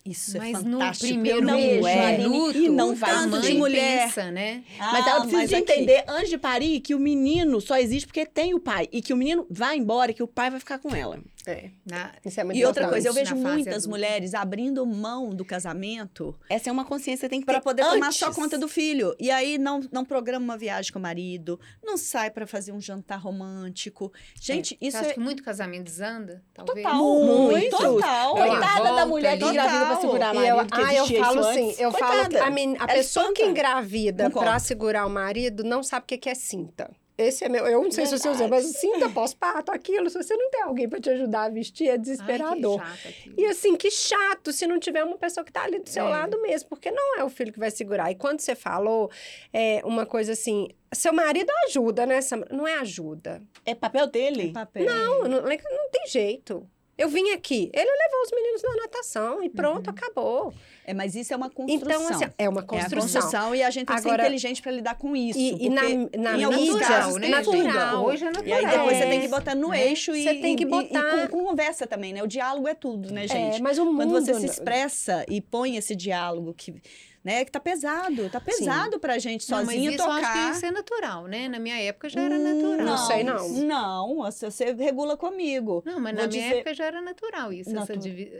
[SPEAKER 2] Isso
[SPEAKER 1] mas
[SPEAKER 2] é fantástico.
[SPEAKER 1] no primeiro não é. minuto,
[SPEAKER 3] e não vai
[SPEAKER 1] tanto
[SPEAKER 3] de
[SPEAKER 1] mulher, pensa, né?
[SPEAKER 3] Ah, mas ela precisa mas entender antes de parir que o menino só existe porque tem o pai e que o menino vai embora e que o pai vai ficar com ela.
[SPEAKER 4] É.
[SPEAKER 1] Na,
[SPEAKER 4] isso é muito
[SPEAKER 2] e outra coisa, eu vejo muitas
[SPEAKER 1] adulta.
[SPEAKER 2] mulheres abrindo mão do casamento.
[SPEAKER 3] Essa é uma consciência que tem que
[SPEAKER 2] para poder
[SPEAKER 3] antes.
[SPEAKER 2] tomar só conta do filho. E aí não, não programa uma viagem com o marido, não sai para fazer um jantar romântico. Gente,
[SPEAKER 1] é.
[SPEAKER 2] isso
[SPEAKER 1] Você
[SPEAKER 2] é
[SPEAKER 1] acha que muito casamento desanda, talvez.
[SPEAKER 2] Total, muito.
[SPEAKER 3] Total. Coitada da mulher que engravida para segurar o marido.
[SPEAKER 4] ah, eu falo assim, eu Coitada. falo que a, men, a pessoa que engravida para segurar o marido não sabe o que é cinta. Esse é meu. Eu não sei Verdade. se você usa, mas sinta pós-parto, aquilo. Se você não tem alguém para te ajudar a vestir, é desesperador. Ai, e assim, que chato se não tiver uma pessoa que tá ali do seu é. lado mesmo, porque não é o filho que vai segurar. E quando você falou, é uma coisa assim. Seu marido ajuda, né? Não é ajuda.
[SPEAKER 3] É papel dele? É
[SPEAKER 4] papel. Não, não, não tem jeito. Eu vim aqui, ele levou os meninos na natação e pronto, uhum. acabou.
[SPEAKER 2] É, mas isso é uma construção.
[SPEAKER 4] Então, assim, é uma construção. É a construção
[SPEAKER 2] e a gente tem Agora, que ser inteligente para lidar com isso.
[SPEAKER 4] E, e na, na mídia, casos, né? natural.
[SPEAKER 2] Hoje é natural. E aí depois é. você tem que botar no é. eixo e, você tem que botar... e, e com, com, conversa também, né? O diálogo é tudo, né, é, gente?
[SPEAKER 4] É, mas o mundo...
[SPEAKER 2] Quando você se expressa e põe esse diálogo que né? Que tá pesado, tá pesado Sim. pra gente sozinho não, mas isso tocar. Eu acho
[SPEAKER 1] que isso é natural, né? Na minha época já era natural.
[SPEAKER 4] Não, não sei, não.
[SPEAKER 2] Não, você regula comigo.
[SPEAKER 1] Não, mas Vou na dizer... minha época já era natural isso, essa,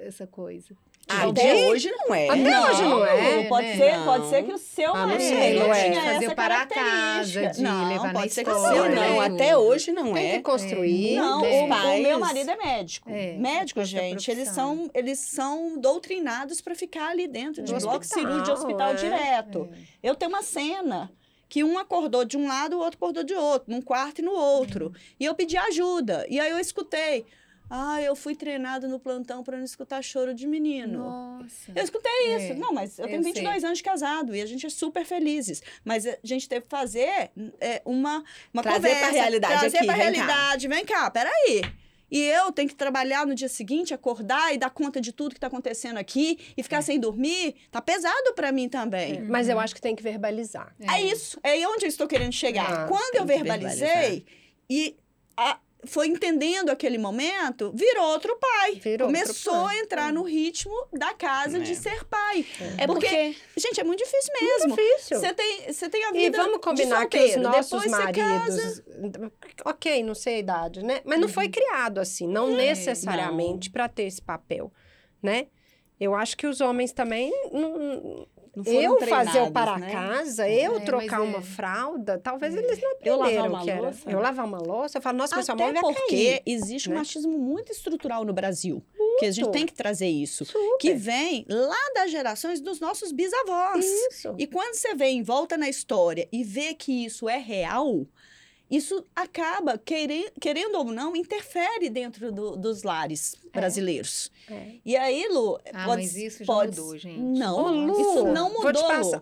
[SPEAKER 1] essa coisa.
[SPEAKER 3] Ah, até hoje não é.
[SPEAKER 4] Até não, hoje não é.
[SPEAKER 2] Pode, né? ser, não. pode ser que o seu
[SPEAKER 4] ah, não sei, não
[SPEAKER 1] é.
[SPEAKER 2] tinha
[SPEAKER 1] Fazer para casa, de não, levar escola.
[SPEAKER 3] Ser não, até hoje não
[SPEAKER 4] é.
[SPEAKER 3] Tem
[SPEAKER 4] que construir.
[SPEAKER 2] Não, o, o, meu marido é médico. É, médico, gente, eles são, eles são doutrinados para ficar ali dentro de bloco cirúrgico de hospital é. direto. É. Eu tenho uma cena que um acordou de um lado, o outro acordou de outro, num quarto e no outro. E eu pedi ajuda. E aí eu escutei. Ah, eu fui treinado no plantão para não escutar choro de menino.
[SPEAKER 1] Nossa.
[SPEAKER 2] Eu escutei isso. É, não, mas eu tenho 22 sei. anos de casado e a gente é super felizes. Mas a gente teve que fazer é, uma, uma
[SPEAKER 3] trazer
[SPEAKER 2] conversa.
[SPEAKER 3] Trazer realidade
[SPEAKER 2] trazer
[SPEAKER 3] aqui,
[SPEAKER 2] pra realidade. Cá. Vem cá, peraí. E eu tenho que trabalhar no dia seguinte, acordar e dar conta de tudo que está acontecendo aqui e ficar é. sem dormir. Tá pesado para mim também. É.
[SPEAKER 4] Mas eu acho que tem que verbalizar.
[SPEAKER 2] É, é isso. É aí onde eu estou querendo chegar. Ah, Quando eu verbalizei e a, foi entendendo aquele momento, virou outro pai. Virou Começou outro pai. a entrar é. no ritmo da casa é. de ser pai. É, é porque, porque, gente, é muito difícil mesmo.
[SPEAKER 4] Muito difícil.
[SPEAKER 2] Você tem, você tem a vida
[SPEAKER 4] E vamos combinar
[SPEAKER 2] de que
[SPEAKER 4] os nossos maridos... Ok, não sei a idade, né? Mas não uhum. foi criado assim, não é, necessariamente para ter esse papel, né? Eu acho que os homens também não, eu fazer o para né? casa, é, eu trocar uma é. fralda, talvez é. eles não aprenderam uma que era. Louça. Eu lavar uma louça, eu falo, nossa, mas sua mão vai
[SPEAKER 2] porque
[SPEAKER 4] cair,
[SPEAKER 2] existe né? um machismo muito estrutural no Brasil. Muito. Que a gente tem que trazer isso. Super. Que vem lá das gerações dos nossos bisavós.
[SPEAKER 4] Isso.
[SPEAKER 2] E quando você vem, volta na história e vê que isso é real, isso acaba, querendo, querendo ou não, interfere dentro do, dos lares é. brasileiros. É. E aí, Lu,
[SPEAKER 1] ah, pode, mas isso já pode... mudou, gente.
[SPEAKER 2] Não, Ô, Lu, isso não mudou.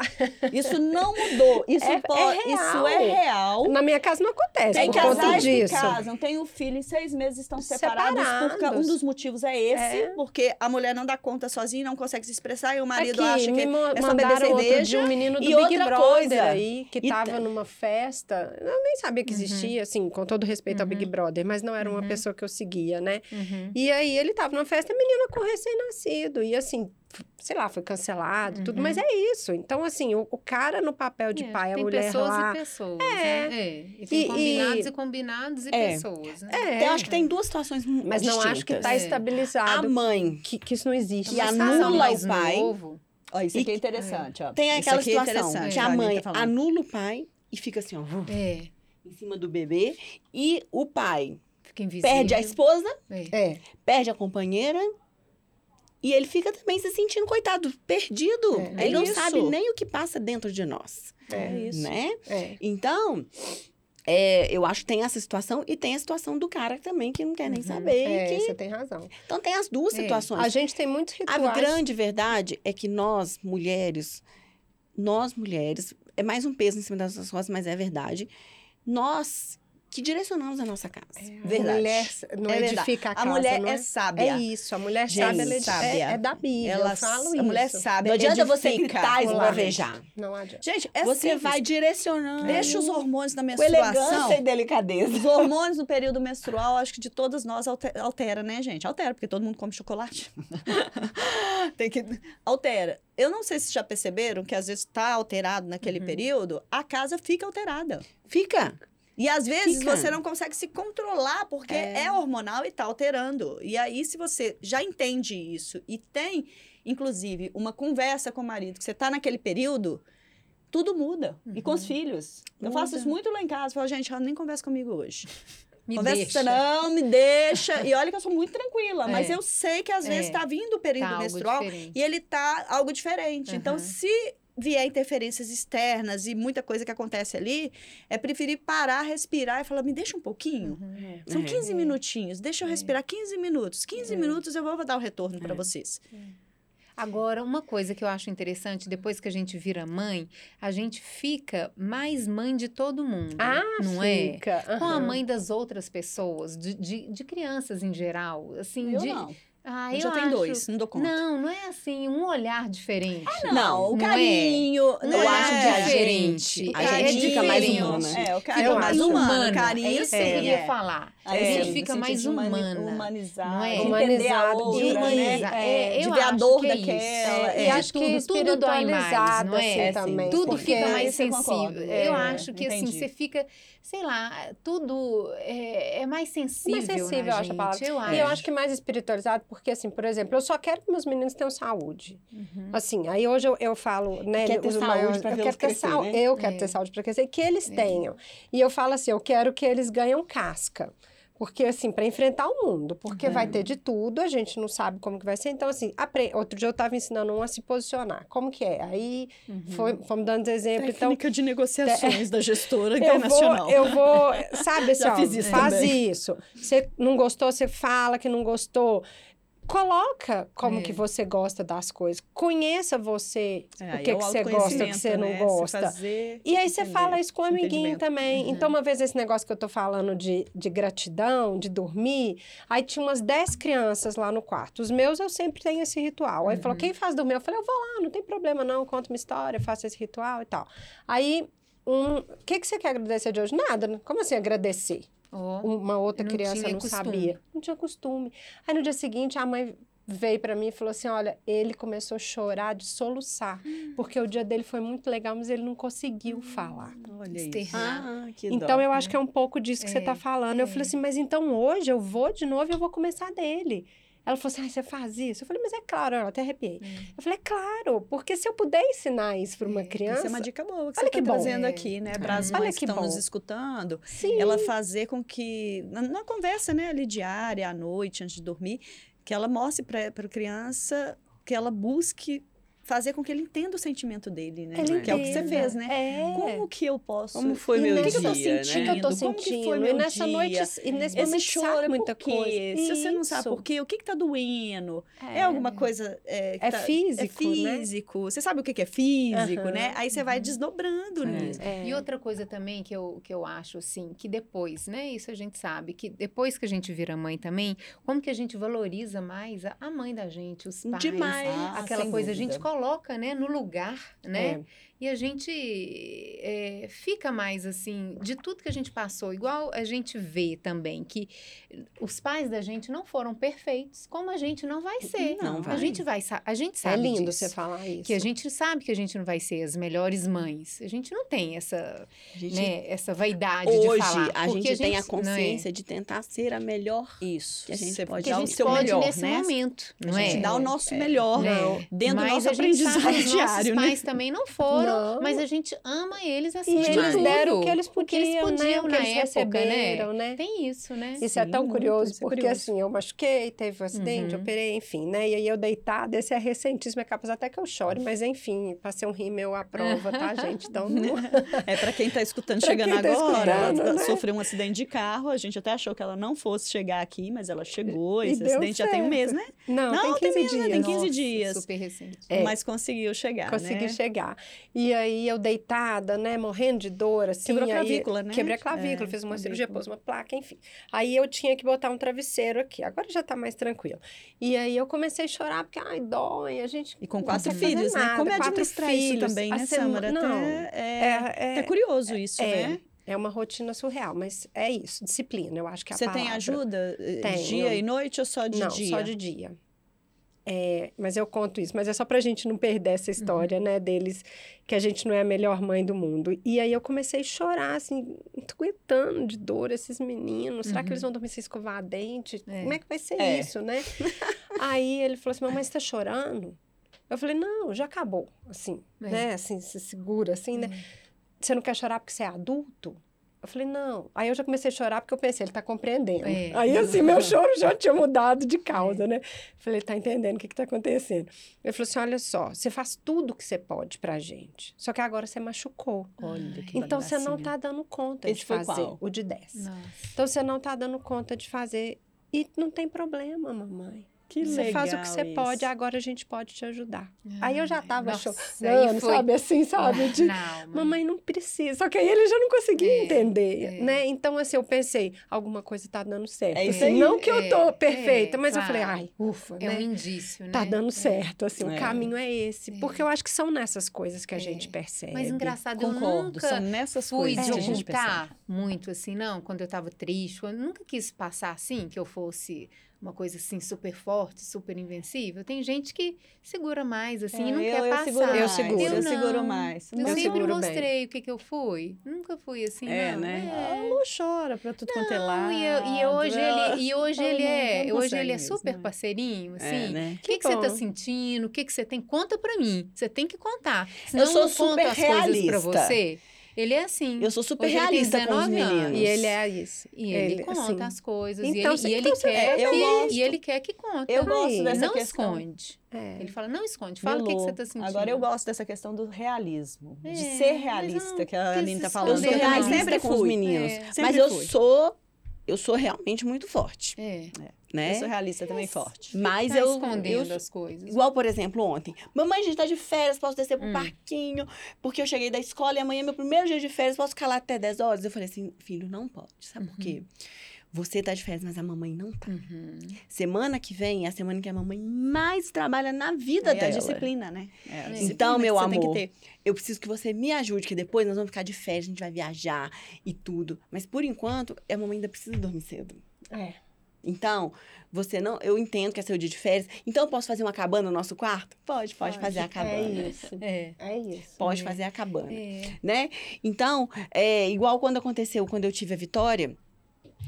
[SPEAKER 2] Isso não mudou. Isso, é, pode, é isso é real.
[SPEAKER 4] Na minha casa não acontece.
[SPEAKER 2] Tem
[SPEAKER 4] por casais
[SPEAKER 2] disso. que casam, tem o filho e seis meses estão separados. separados. Porque um dos motivos é esse, é. porque a mulher não dá conta sozinha, não consegue se expressar, e o marido
[SPEAKER 4] Aqui,
[SPEAKER 2] acha que
[SPEAKER 4] é só obedecer outro de um menino do e Big Brother coisa, aí, que estava numa festa. Eu nem sabia que existia, uhum. assim, com todo respeito uhum. ao Big uhum. Brother, mas não era uma uhum. pessoa que eu seguia, né? Uhum. E aí ele tava numa festa, a menina com recém-nascido. E assim, sei lá, foi cancelado, tudo, mas uhum. é isso. Então, assim, o, o cara no papel de é, pai, a mulher
[SPEAKER 1] pessoas
[SPEAKER 4] lá...
[SPEAKER 1] e pessoas, é. Né? é. E tem e, combinados e, e combinados e é. pessoas, né?
[SPEAKER 3] É. Eu acho que tem duas situações
[SPEAKER 4] Mas
[SPEAKER 3] distintas.
[SPEAKER 4] não acho que tá estabilizado.
[SPEAKER 3] A mãe...
[SPEAKER 4] Que, que isso não existe.
[SPEAKER 3] Que anula o pai...
[SPEAKER 2] Novo. Ó, isso aqui é interessante, ó.
[SPEAKER 3] Tem aquela é situação que a mãe tá anula o pai e fica assim, ó...
[SPEAKER 1] É
[SPEAKER 3] em cima do bebê e o pai
[SPEAKER 1] invisível.
[SPEAKER 3] perde a esposa,
[SPEAKER 4] é. é.
[SPEAKER 3] perde a companheira e ele fica também se sentindo coitado, perdido. É, ele é não isso. sabe nem o que passa dentro de nós.
[SPEAKER 4] É isso.
[SPEAKER 3] Né?
[SPEAKER 4] É.
[SPEAKER 3] Então, é, eu acho que tem essa situação e tem a situação do cara também que não quer nem uhum. saber.
[SPEAKER 4] É,
[SPEAKER 3] que...
[SPEAKER 4] você tem razão.
[SPEAKER 3] Então tem as duas é. situações.
[SPEAKER 4] A gente tem muitos rituais.
[SPEAKER 3] A grande verdade é que nós, mulheres, nós mulheres, é mais um peso em cima das nossas costas, mas é verdade nós que direcionamos a nossa casa. É,
[SPEAKER 2] verdade.
[SPEAKER 4] A mulher não é edifica a casa.
[SPEAKER 2] A mulher
[SPEAKER 4] é,
[SPEAKER 2] é, sábia.
[SPEAKER 4] É isso, a mulher Gente, sábia, ela é, sábia. É, é da Bíblia. Ela, eu falo a isso.
[SPEAKER 2] mulher sábia.
[SPEAKER 3] Não adianta você gritar e esbravejar.
[SPEAKER 4] Não adianta.
[SPEAKER 2] Gente, é
[SPEAKER 3] você simples. vai direcionando.
[SPEAKER 2] Deixa os hormônios na menstruação.
[SPEAKER 3] Com elegância e delicadeza.
[SPEAKER 2] Os hormônios no período menstrual, acho que de todas nós altera, né, gente? Altera, porque todo mundo come chocolate. Tem que altera. Eu não sei se já perceberam que às vezes está alterado naquele uhum. período, a casa fica alterada.
[SPEAKER 3] Fica.
[SPEAKER 2] E às vezes Fica. você não consegue se controlar porque é. é hormonal e está alterando. E aí, se você já entende isso e tem, inclusive, uma conversa com o marido, que você está naquele período, tudo muda. Uhum. E com os uhum. filhos. Muda. Eu faço isso muito lá em casa. Eu falo, gente, ela nem conversa comigo hoje. Me Conversa deixa. não, me deixa. E olha que eu sou muito tranquila, é. mas eu sei que às vezes está é. vindo o período tá menstrual e ele está algo diferente. Uhum. Então, se vier interferências externas e muita coisa que acontece ali, é preferir parar, respirar e falar, me deixa um pouquinho. Uhum. São 15 é. minutinhos, deixa eu é. respirar 15 minutos. 15 é. minutos eu vou dar o retorno para é. vocês.
[SPEAKER 1] Agora, uma coisa que eu acho interessante, depois que a gente vira mãe, a gente fica mais mãe de todo mundo. Ah, não fica. é? Uhum. Com a mãe das outras pessoas, de, de, de crianças em geral. Assim,
[SPEAKER 2] eu
[SPEAKER 1] de,
[SPEAKER 2] não. Ah, eu já tenho dois, não dou conta.
[SPEAKER 1] Não, não é assim, um olhar diferente.
[SPEAKER 2] Ah, não, o carinho.
[SPEAKER 1] Não, não eu é acho que diferente.
[SPEAKER 2] A gente fica mais humana.
[SPEAKER 1] É, o carinho fica mais humano.
[SPEAKER 2] Carinho,
[SPEAKER 1] é isso que eu queria é. A gente fica mais humana.
[SPEAKER 2] Humanizado. Não
[SPEAKER 1] é?
[SPEAKER 2] Humanizado. Outra, né? É, de ver a dor daquela.
[SPEAKER 4] E acho que tudo dói mais, não é?
[SPEAKER 1] Também. Tudo fica mais sensível. Eu acho que assim, você fica sei lá, tudo é, é mais sensível. Mais sensível, eu acho a palavra. Eu acho.
[SPEAKER 4] E eu acho que mais espiritualizado, porque, assim, por exemplo, eu só quero que meus meninos tenham saúde. Uhum. Assim, aí hoje eu, eu falo, né?
[SPEAKER 2] Quer ter saúde maiores,
[SPEAKER 4] pra
[SPEAKER 2] eu quero
[SPEAKER 4] ter saúde, né? Eu quero é. ter saúde para crescer, que eles é. tenham. E eu falo assim, eu quero que eles ganhem casca. Porque, assim, para enfrentar o mundo, porque uhum. vai ter de tudo, a gente não sabe como que vai ser. Então, assim, apre... outro dia eu estava ensinando um a se posicionar. Como que é? Aí uhum. foi, fomos dando exemplos.
[SPEAKER 2] Então Técnica então, de negociações da gestora internacional.
[SPEAKER 4] Eu vou, eu vou sabe, assim, ó, faz também. isso. Você não gostou, você fala que não gostou coloca como é. que você gosta das coisas. Conheça você, é, o que, que você gosta, o que você né? não gosta. e aí você fala isso com o amiguinho também. Uhum. Então, uma vez esse negócio que eu tô falando de, de gratidão, de dormir, aí tinha umas 10 crianças lá no quarto. Os meus eu sempre tenho esse ritual. Aí uhum. falou, quem faz dormir? Eu falei, eu vou lá, não tem problema não, conto uma história, faço esse ritual e tal. Aí, um, o que, que você quer agradecer de hoje? Nada. Como assim agradecer? Oh, uma outra não criança não costume. sabia. Não tinha costume. Aí no dia seguinte a mãe veio para mim e falou assim: Olha, ele começou a chorar de soluçar, hum. porque o dia dele foi muito legal, mas ele não conseguiu hum, falar.
[SPEAKER 2] Olha isso. Ah,
[SPEAKER 4] então dó, eu né? acho que é um pouco disso que é, você está falando. É. Eu falei assim: Mas então hoje eu vou de novo e eu vou começar dele. Ela falou assim: ah, você faz isso? Eu falei, mas é claro, eu até arrepiei. Hum. Eu falei, é claro, porque se eu puder ensinar isso para uma criança. Isso
[SPEAKER 2] é uma dica boa que você está trazendo é. aqui, né? Para as mães que, estão nos escutando. Sim. Ela fazer com que, na, na conversa, né, ali diária, à noite, antes de dormir, que ela mostre para a criança que ela busque fazer com que ele entenda o sentimento dele, né?
[SPEAKER 4] Ele
[SPEAKER 2] que é o que você fez, né?
[SPEAKER 4] É.
[SPEAKER 2] Como que eu posso...
[SPEAKER 3] Como foi meu dia,
[SPEAKER 2] que eu tô sentindo?
[SPEAKER 4] Né? Que eu tô
[SPEAKER 2] Como que foi meu
[SPEAKER 4] e nessa
[SPEAKER 2] dia?
[SPEAKER 4] noite, e nesse Esse choro é muita coisa.
[SPEAKER 2] Se você não sabe por quê, o que que tá doendo? É, é alguma coisa... É,
[SPEAKER 4] é
[SPEAKER 2] tá,
[SPEAKER 4] físico, É
[SPEAKER 2] físico. Né? Você sabe o que que é físico, uhum. né? Aí você vai desdobrando é. nisso.
[SPEAKER 1] É. E outra coisa também que eu, que eu acho, assim, que depois, né? Isso a gente sabe, que depois que a gente vira mãe também, como que a gente valoriza mais a, a mãe da gente, os pais.
[SPEAKER 2] Demais.
[SPEAKER 1] Ah, aquela coisa, dúvida. a gente coloca, né? No lugar, né? É. E a gente é, fica mais assim, de tudo que a gente passou, igual a gente vê também que os pais da gente não foram perfeitos, como a gente não vai ser.
[SPEAKER 2] Não vai.
[SPEAKER 1] A gente vai, a gente é sabe.
[SPEAKER 4] É lindo
[SPEAKER 1] disso,
[SPEAKER 4] você falar isso.
[SPEAKER 1] Que a gente sabe que a gente não vai ser as melhores mães. A gente não tem essa, gente, né, essa vaidade
[SPEAKER 2] hoje,
[SPEAKER 1] de falar.
[SPEAKER 2] a gente, a gente tem a é. consciência é. de tentar ser a melhor.
[SPEAKER 1] Isso.
[SPEAKER 2] Que a gente
[SPEAKER 1] você
[SPEAKER 2] pode dar o seu
[SPEAKER 1] pode
[SPEAKER 2] melhor,
[SPEAKER 1] nesse
[SPEAKER 2] né?
[SPEAKER 1] momento, não
[SPEAKER 2] a gente
[SPEAKER 1] é?
[SPEAKER 2] dá o nosso melhor
[SPEAKER 1] é.
[SPEAKER 2] dentro
[SPEAKER 1] Mas
[SPEAKER 2] do nosso aprendizado diário,
[SPEAKER 1] né? Os
[SPEAKER 2] pais
[SPEAKER 1] também não foram, não. mas a gente ama eles assim.
[SPEAKER 4] E eles deram o que eles podiam,
[SPEAKER 1] que eles podiam
[SPEAKER 4] né?
[SPEAKER 1] na
[SPEAKER 4] eles
[SPEAKER 1] época,
[SPEAKER 4] receberam,
[SPEAKER 1] né? né? Tem isso, né?
[SPEAKER 4] Isso Sim, é tão curioso, porque curioso. assim, eu machuquei, teve um acidente, uhum. operei, enfim, né? E aí eu deitada, esse é recentíssimo, é capaz até que eu chore, mas enfim, passei um rímel à prova, tá, gente? Então,
[SPEAKER 2] é para quem tá escutando, chegando tá agora, escutando, ela né? sofreu um acidente de carro, a gente até achou que ela não fosse chegar aqui, mas ela chegou, esse acidente já tem um mês, né?
[SPEAKER 4] Não, não tem 15 tem dias.
[SPEAKER 2] Tem 15 dias.
[SPEAKER 1] Super recente.
[SPEAKER 2] É. Mas conseguiu chegar,
[SPEAKER 4] Consegui
[SPEAKER 2] né?
[SPEAKER 4] chegar. E aí eu deitada, né, morrendo de dor, assim.
[SPEAKER 2] Quebrou a clavícula, né?
[SPEAKER 4] Quebrei a clavícula, é, fiz uma cirurgia, pôs uma placa, enfim. Aí eu tinha que botar um travesseiro aqui. Agora já tá mais tranquilo. E aí eu comecei a chorar, porque, ai, dói, a gente.
[SPEAKER 2] E com quatro filhos, né? Como é administrar isso também, né, Samara? Não, até, é, é, é, curioso isso,
[SPEAKER 4] é,
[SPEAKER 2] né?
[SPEAKER 4] É uma rotina surreal, mas é isso, disciplina, eu acho que é a
[SPEAKER 2] Você
[SPEAKER 4] palavra.
[SPEAKER 2] tem ajuda eh,
[SPEAKER 4] Tenho.
[SPEAKER 2] dia e noite ou só de
[SPEAKER 4] não,
[SPEAKER 2] dia?
[SPEAKER 4] Não, só de dia. É, mas eu conto isso, mas é só pra gente não perder essa história, uhum. né, deles, que a gente não é a melhor mãe do mundo. E aí eu comecei a chorar, assim, aguentando de dor esses meninos. Será uhum. que eles uhum. vão dormir sem escovar a dente? É. Como é que vai ser é. isso, né? aí ele falou assim, mamãe, você tá chorando? Eu falei, não, já acabou, assim, é. né, assim, se segura, assim, né? É. Você não quer chorar porque você é adulto? Eu Eu falei, não. Aí eu já comecei a chorar porque eu pensei, ele tá compreendendo. É. Aí, assim, meu choro já tinha mudado de causa, é. né? falei, tá entendendo o que que tá acontecendo. Ele falou assim, olha só, você faz tudo o que você pode pra gente. Só que agora você machucou. Olha que Então, você não tá dando conta Esse de fazer qual? o de 10. Nossa. Então, você não tá dando conta de fazer. E não tem problema, mamãe. Que você legal faz o que você isso. pode, agora a gente pode te ajudar. Ah, aí eu já tava chorando, sabe? Assim, sabe? De, não, mamãe não precisa. Só que aí ele já não conseguia é, entender, é. né? Então, assim, eu pensei, alguma coisa tá dando certo. É assim, não que eu tô é, perfeita, mas claro. eu falei, ai, ufa,
[SPEAKER 1] É
[SPEAKER 4] né?
[SPEAKER 1] um indício, né?
[SPEAKER 4] Tá dando certo, assim, o é. caminho é esse. Porque eu acho que são nessas coisas que a gente percebe.
[SPEAKER 1] Mas engraçado, Concordo, eu nunca são nessas fui coisas que a gente percebe. muito, assim, não, quando eu tava triste, eu nunca quis passar assim, que eu fosse uma coisa assim super forte, super invencível. Tem gente que segura mais assim é, e não eu, quer eu passar.
[SPEAKER 2] Seguro eu seguro, eu, eu seguro mais.
[SPEAKER 1] Eu, eu sempre mostrei bem. o que que eu fui. Nunca fui assim, é, não.
[SPEAKER 2] Né? É. Lu chora pra tudo não, quanto é lado.
[SPEAKER 1] E, e hoje ele e hoje ele é, hoje ele é super mesmo, parceirinho, é, assim. Né? O que, que, que você tá sentindo? O que que você tem? Conta pra mim. Você tem que contar. Senão eu sou eu super conto as realista. coisas pra você. Ele é assim.
[SPEAKER 2] Eu sou super realista com os meninos.
[SPEAKER 4] E ele é isso.
[SPEAKER 1] E ele, ele conta assim. as coisas. Então, e ele, e ele então, quer é, que, e ele quer que conte.
[SPEAKER 2] Eu gosto dessa
[SPEAKER 1] não
[SPEAKER 2] questão.
[SPEAKER 1] esconde. É. Ele fala, não esconde, fala Melô. o que, que você está sentindo.
[SPEAKER 2] Agora eu gosto dessa questão do realismo, é, de ser realista, que a Aline está falando.
[SPEAKER 3] Eu sou realista sempre com os meninos. É. Mas eu fui. sou, eu sou realmente muito forte.
[SPEAKER 1] É.
[SPEAKER 2] é né? Eu sou realista também forte.
[SPEAKER 1] Mas tá eu escondendo eu, as coisas.
[SPEAKER 3] Igual, por exemplo, ontem. Mamãe, a gente tá de férias, posso descer pro hum. parquinho, porque eu cheguei da escola e amanhã é meu primeiro dia de férias, posso ficar lá até 10 horas? Eu falei assim, filho, não pode. Sabe uhum. por quê? Você tá de férias, mas a mamãe não tá. Uhum. Semana que vem é a semana que a mamãe mais trabalha na vida é dela.
[SPEAKER 2] É a disciplina, né? É
[SPEAKER 3] a disciplina então, meu amor, eu preciso que você me ajude, que depois nós vamos ficar de férias, a gente vai viajar e tudo. Mas por enquanto, a mamãe ainda precisa dormir cedo.
[SPEAKER 1] É.
[SPEAKER 3] Então, você não. Eu entendo que é seu dia de férias. Então, eu posso fazer uma cabana no nosso quarto? Pode, pode, pode. fazer a é cabana.
[SPEAKER 1] É isso. É, é isso.
[SPEAKER 3] Pode é. fazer a cabana. É. Né? Então, é igual quando aconteceu, quando eu tive a Vitória.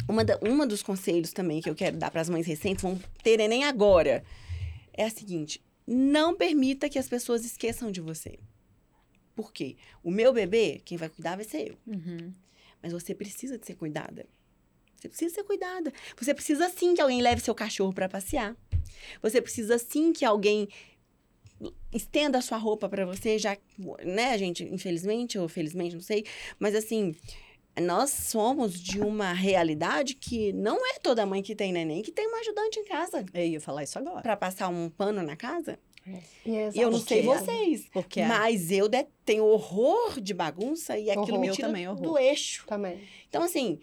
[SPEAKER 3] Uma, da, uma dos conselhos também que eu quero dar para as mães recentes, vão ter nem agora, é a seguinte: não permita que as pessoas esqueçam de você. Por quê? O meu bebê, quem vai cuidar vai ser eu. Uhum. Mas você precisa de ser cuidada. Você precisa ser cuidada. Você precisa sim que alguém leve seu cachorro para passear. Você precisa sim que alguém estenda a sua roupa para você, já, né, gente, infelizmente ou felizmente, não sei, mas assim, nós somos de uma realidade que não é toda mãe que tem neném que tem uma ajudante em casa.
[SPEAKER 2] Eu ia falar isso agora.
[SPEAKER 3] Para passar um pano na casa.
[SPEAKER 1] É.
[SPEAKER 3] eu não sei vocês,
[SPEAKER 2] porque
[SPEAKER 3] mas eu tenho horror de bagunça e aquilo horror. me tira também, do eixo.
[SPEAKER 1] Também.
[SPEAKER 3] Então, assim,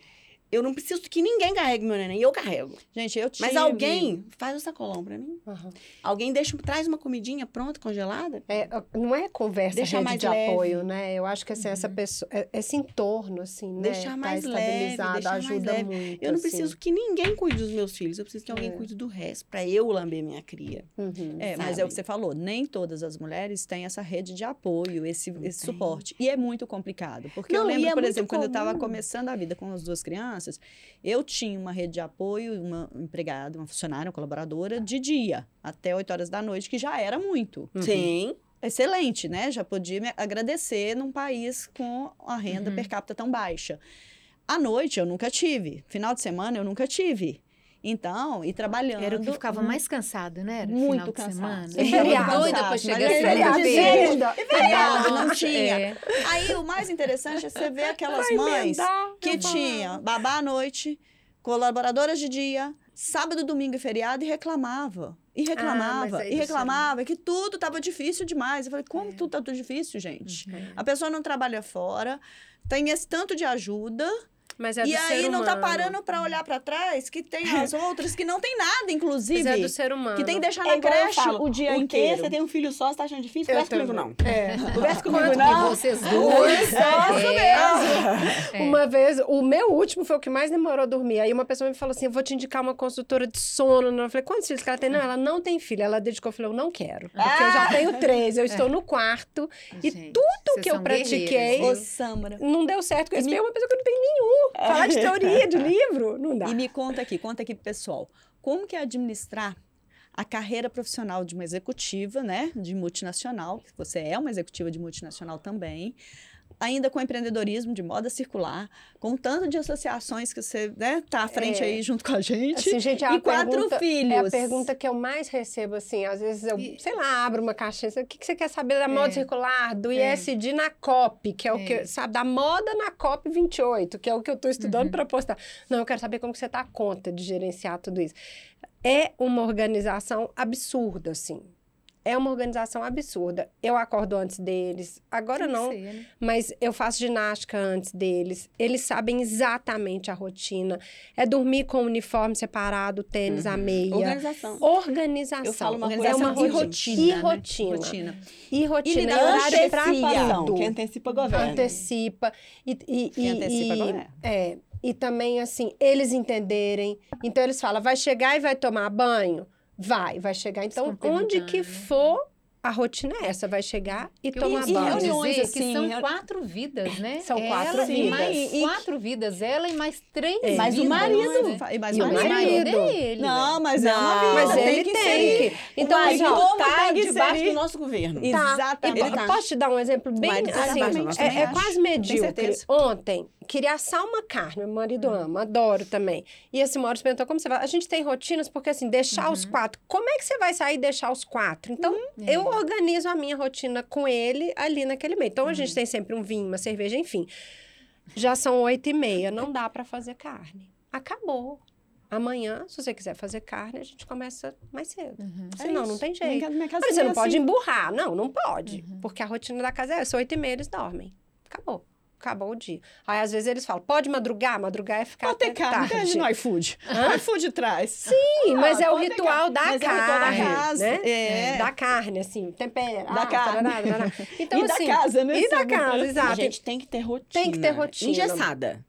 [SPEAKER 3] eu não preciso que ninguém carregue meu neném, eu carrego.
[SPEAKER 2] Gente, eu tive...
[SPEAKER 3] Mas alguém faz o sacolão pra mim. Uhum. Alguém deixa, traz uma comidinha pronta, congelada.
[SPEAKER 4] É, não é conversa, deixa mais de leve. apoio, né? Eu acho que assim, uhum. essa pessoa, é, esse entorno, assim, né?
[SPEAKER 3] Deixar tá mais tá leve, deixar ajuda mais leve. muito. Eu não assim. preciso que ninguém cuide dos meus filhos, eu preciso que alguém é. cuide do resto, pra eu lamber minha cria.
[SPEAKER 2] Uhum. É, mas é o que você falou, nem todas as mulheres têm essa rede de apoio, esse, esse suporte. E é muito complicado, porque não, eu lembro, é por exemplo, comum. quando eu estava começando a vida com as duas crianças, eu tinha uma rede de apoio, uma empregada, uma funcionária, uma colaboradora de dia, até 8 horas da noite, que já era muito.
[SPEAKER 3] Uhum. Sim.
[SPEAKER 2] Excelente, né? Já podia me agradecer num país com a renda uhum. per capita tão baixa. À noite eu nunca tive. Final de semana eu nunca tive. Então, e trabalhando.
[SPEAKER 1] Era o que ficava mais cansado, né? Era
[SPEAKER 2] muito cansado.
[SPEAKER 1] Eu feriado. doida para chegar
[SPEAKER 2] feriado. Segunda. Feriado, não tinha. É. Aí, o mais interessante é você ver aquelas Vai mães que tinham babá à noite, colaboradoras de dia, sábado, domingo e feriado e reclamava. E ah, reclamava, ah, e reclamava que tudo estava difícil demais. Eu falei, como é. tudo tudo difícil, gente? Uhum. A pessoa não trabalha fora, tem esse tanto de ajuda
[SPEAKER 1] mas é
[SPEAKER 2] e aí
[SPEAKER 1] não
[SPEAKER 2] tá parando para olhar para trás que tem as outras que não tem nada, inclusive. Mas
[SPEAKER 1] é do ser humano.
[SPEAKER 2] Que tem que deixar na é creche falo, o dia inteiro.
[SPEAKER 3] Você tem um filho só, você tá achando difícil? Conversa comigo, não.
[SPEAKER 1] É.
[SPEAKER 3] Conversa comigo, não.
[SPEAKER 1] vocês dois.
[SPEAKER 2] É, mesmo.
[SPEAKER 4] É. Uma vez, o meu último foi o que mais demorou a dormir. Aí uma pessoa me falou assim, eu vou te indicar uma consultora de sono. Eu falei, quantos filhos que ela tem? Não, ela não tem filho. Ela dedicou, eu falei, eu não quero. Porque ah. eu já tenho três, eu estou no quarto. Gente, e tudo que eu pratiquei...
[SPEAKER 2] Ô, Samara.
[SPEAKER 4] Não deu certo. Eu me... uma pessoa que não tem nenhum. Falar de teoria teoria de livro, não dá.
[SPEAKER 2] E me conta aqui, conta aqui pro pessoal, como que é administrar a carreira profissional de uma executiva, né, de multinacional, você é uma executiva de multinacional também, ainda com empreendedorismo de moda circular, com tanto de associações que você né, tá à frente é. aí junto com a gente.
[SPEAKER 4] Assim, gente, é
[SPEAKER 2] e quatro
[SPEAKER 4] pergunta,
[SPEAKER 2] filhos.
[SPEAKER 4] É a pergunta que eu mais recebo, assim, às vezes eu, e... sei lá, abro uma caixinha, o que, que você quer saber da moda é. circular, do ISD é. na COP, que é o que, é. sabe, da moda na COP 28, que é o que eu estou estudando uhum. para postar. Não, eu quero saber como que você tá a conta de gerenciar tudo isso. É uma organização absurda, assim é uma organização absurda. Eu acordo antes deles, agora não, ser, né? mas eu faço ginástica antes deles. Eles sabem exatamente a rotina. É dormir com o uniforme separado, tênis, uhum. a meia.
[SPEAKER 3] Organização.
[SPEAKER 4] Organização. Eu
[SPEAKER 2] falo uma é uma
[SPEAKER 4] e rotina. E
[SPEAKER 2] rotina.
[SPEAKER 4] Né? rotina. E rotina.
[SPEAKER 2] E, e horário pra tudo. Quem antecipa governo.
[SPEAKER 4] Antecipa. E, e,
[SPEAKER 2] Quem antecipa e, governo.
[SPEAKER 4] É. E também, assim, eles entenderem. Então, eles falam, vai chegar e vai tomar banho? Vai, vai chegar. Então, onde que for, a rotina é essa, vai chegar e que tomar banho.
[SPEAKER 1] E reuniões, assim, que são quatro vidas, né?
[SPEAKER 4] São quatro ela vidas.
[SPEAKER 1] Mais, e, quatro vidas, ela e mais três é.
[SPEAKER 2] Mais
[SPEAKER 1] vidas.
[SPEAKER 2] o marido. Né? E mais
[SPEAKER 1] e o marido. marido é ele.
[SPEAKER 2] Não, mas não, é uma vida.
[SPEAKER 4] Mas ele tem, tem que.
[SPEAKER 3] Então, o marido ó, tá debaixo do nosso governo.
[SPEAKER 4] Tá. Exatamente. Tá. Posso te dar um exemplo bem assim? É, é quase medíocre. Ontem, queria assar uma carne, meu marido ama, adoro também. E esse Maurício perguntou como você vai. A gente tem rotinas, porque assim, deixar uhum. os quatro. Como é que você vai sair e deixar os quatro? Então, uhum. eu é. organizo a minha rotina com ele ali naquele meio. Então, uhum. a gente uhum. tem sempre um vinho, uma cerveja, enfim. Já são oito e meia, não dá para fazer carne. Acabou. Amanhã, se você quiser fazer carne, a gente começa mais cedo. Uhum. Senão, é não tem jeito. Minha, minha Mas você não assim. pode emburrar. Não, não pode. Uhum. Porque a rotina da casa é essa. Oito e meia eles dormem. Acabou acabou o dia. Aí, às vezes, eles falam, pode madrugar? Madrugar é ficar Pode ter carne,
[SPEAKER 2] tarde. no iFood. Hã? IFood traz.
[SPEAKER 4] Sim, ah, mas é o ritual da
[SPEAKER 2] mas
[SPEAKER 4] carne. É o ritual
[SPEAKER 2] da casa.
[SPEAKER 4] Né?
[SPEAKER 2] É.
[SPEAKER 4] Da carne, assim, tempera.
[SPEAKER 2] Da ah, carne.
[SPEAKER 4] Tarará, tarará. Então,
[SPEAKER 2] e
[SPEAKER 4] assim,
[SPEAKER 2] da casa, né?
[SPEAKER 4] E da casa, exato. A
[SPEAKER 3] gente tem que ter rotina.
[SPEAKER 4] Tem que ter rotina.
[SPEAKER 3] Engessada.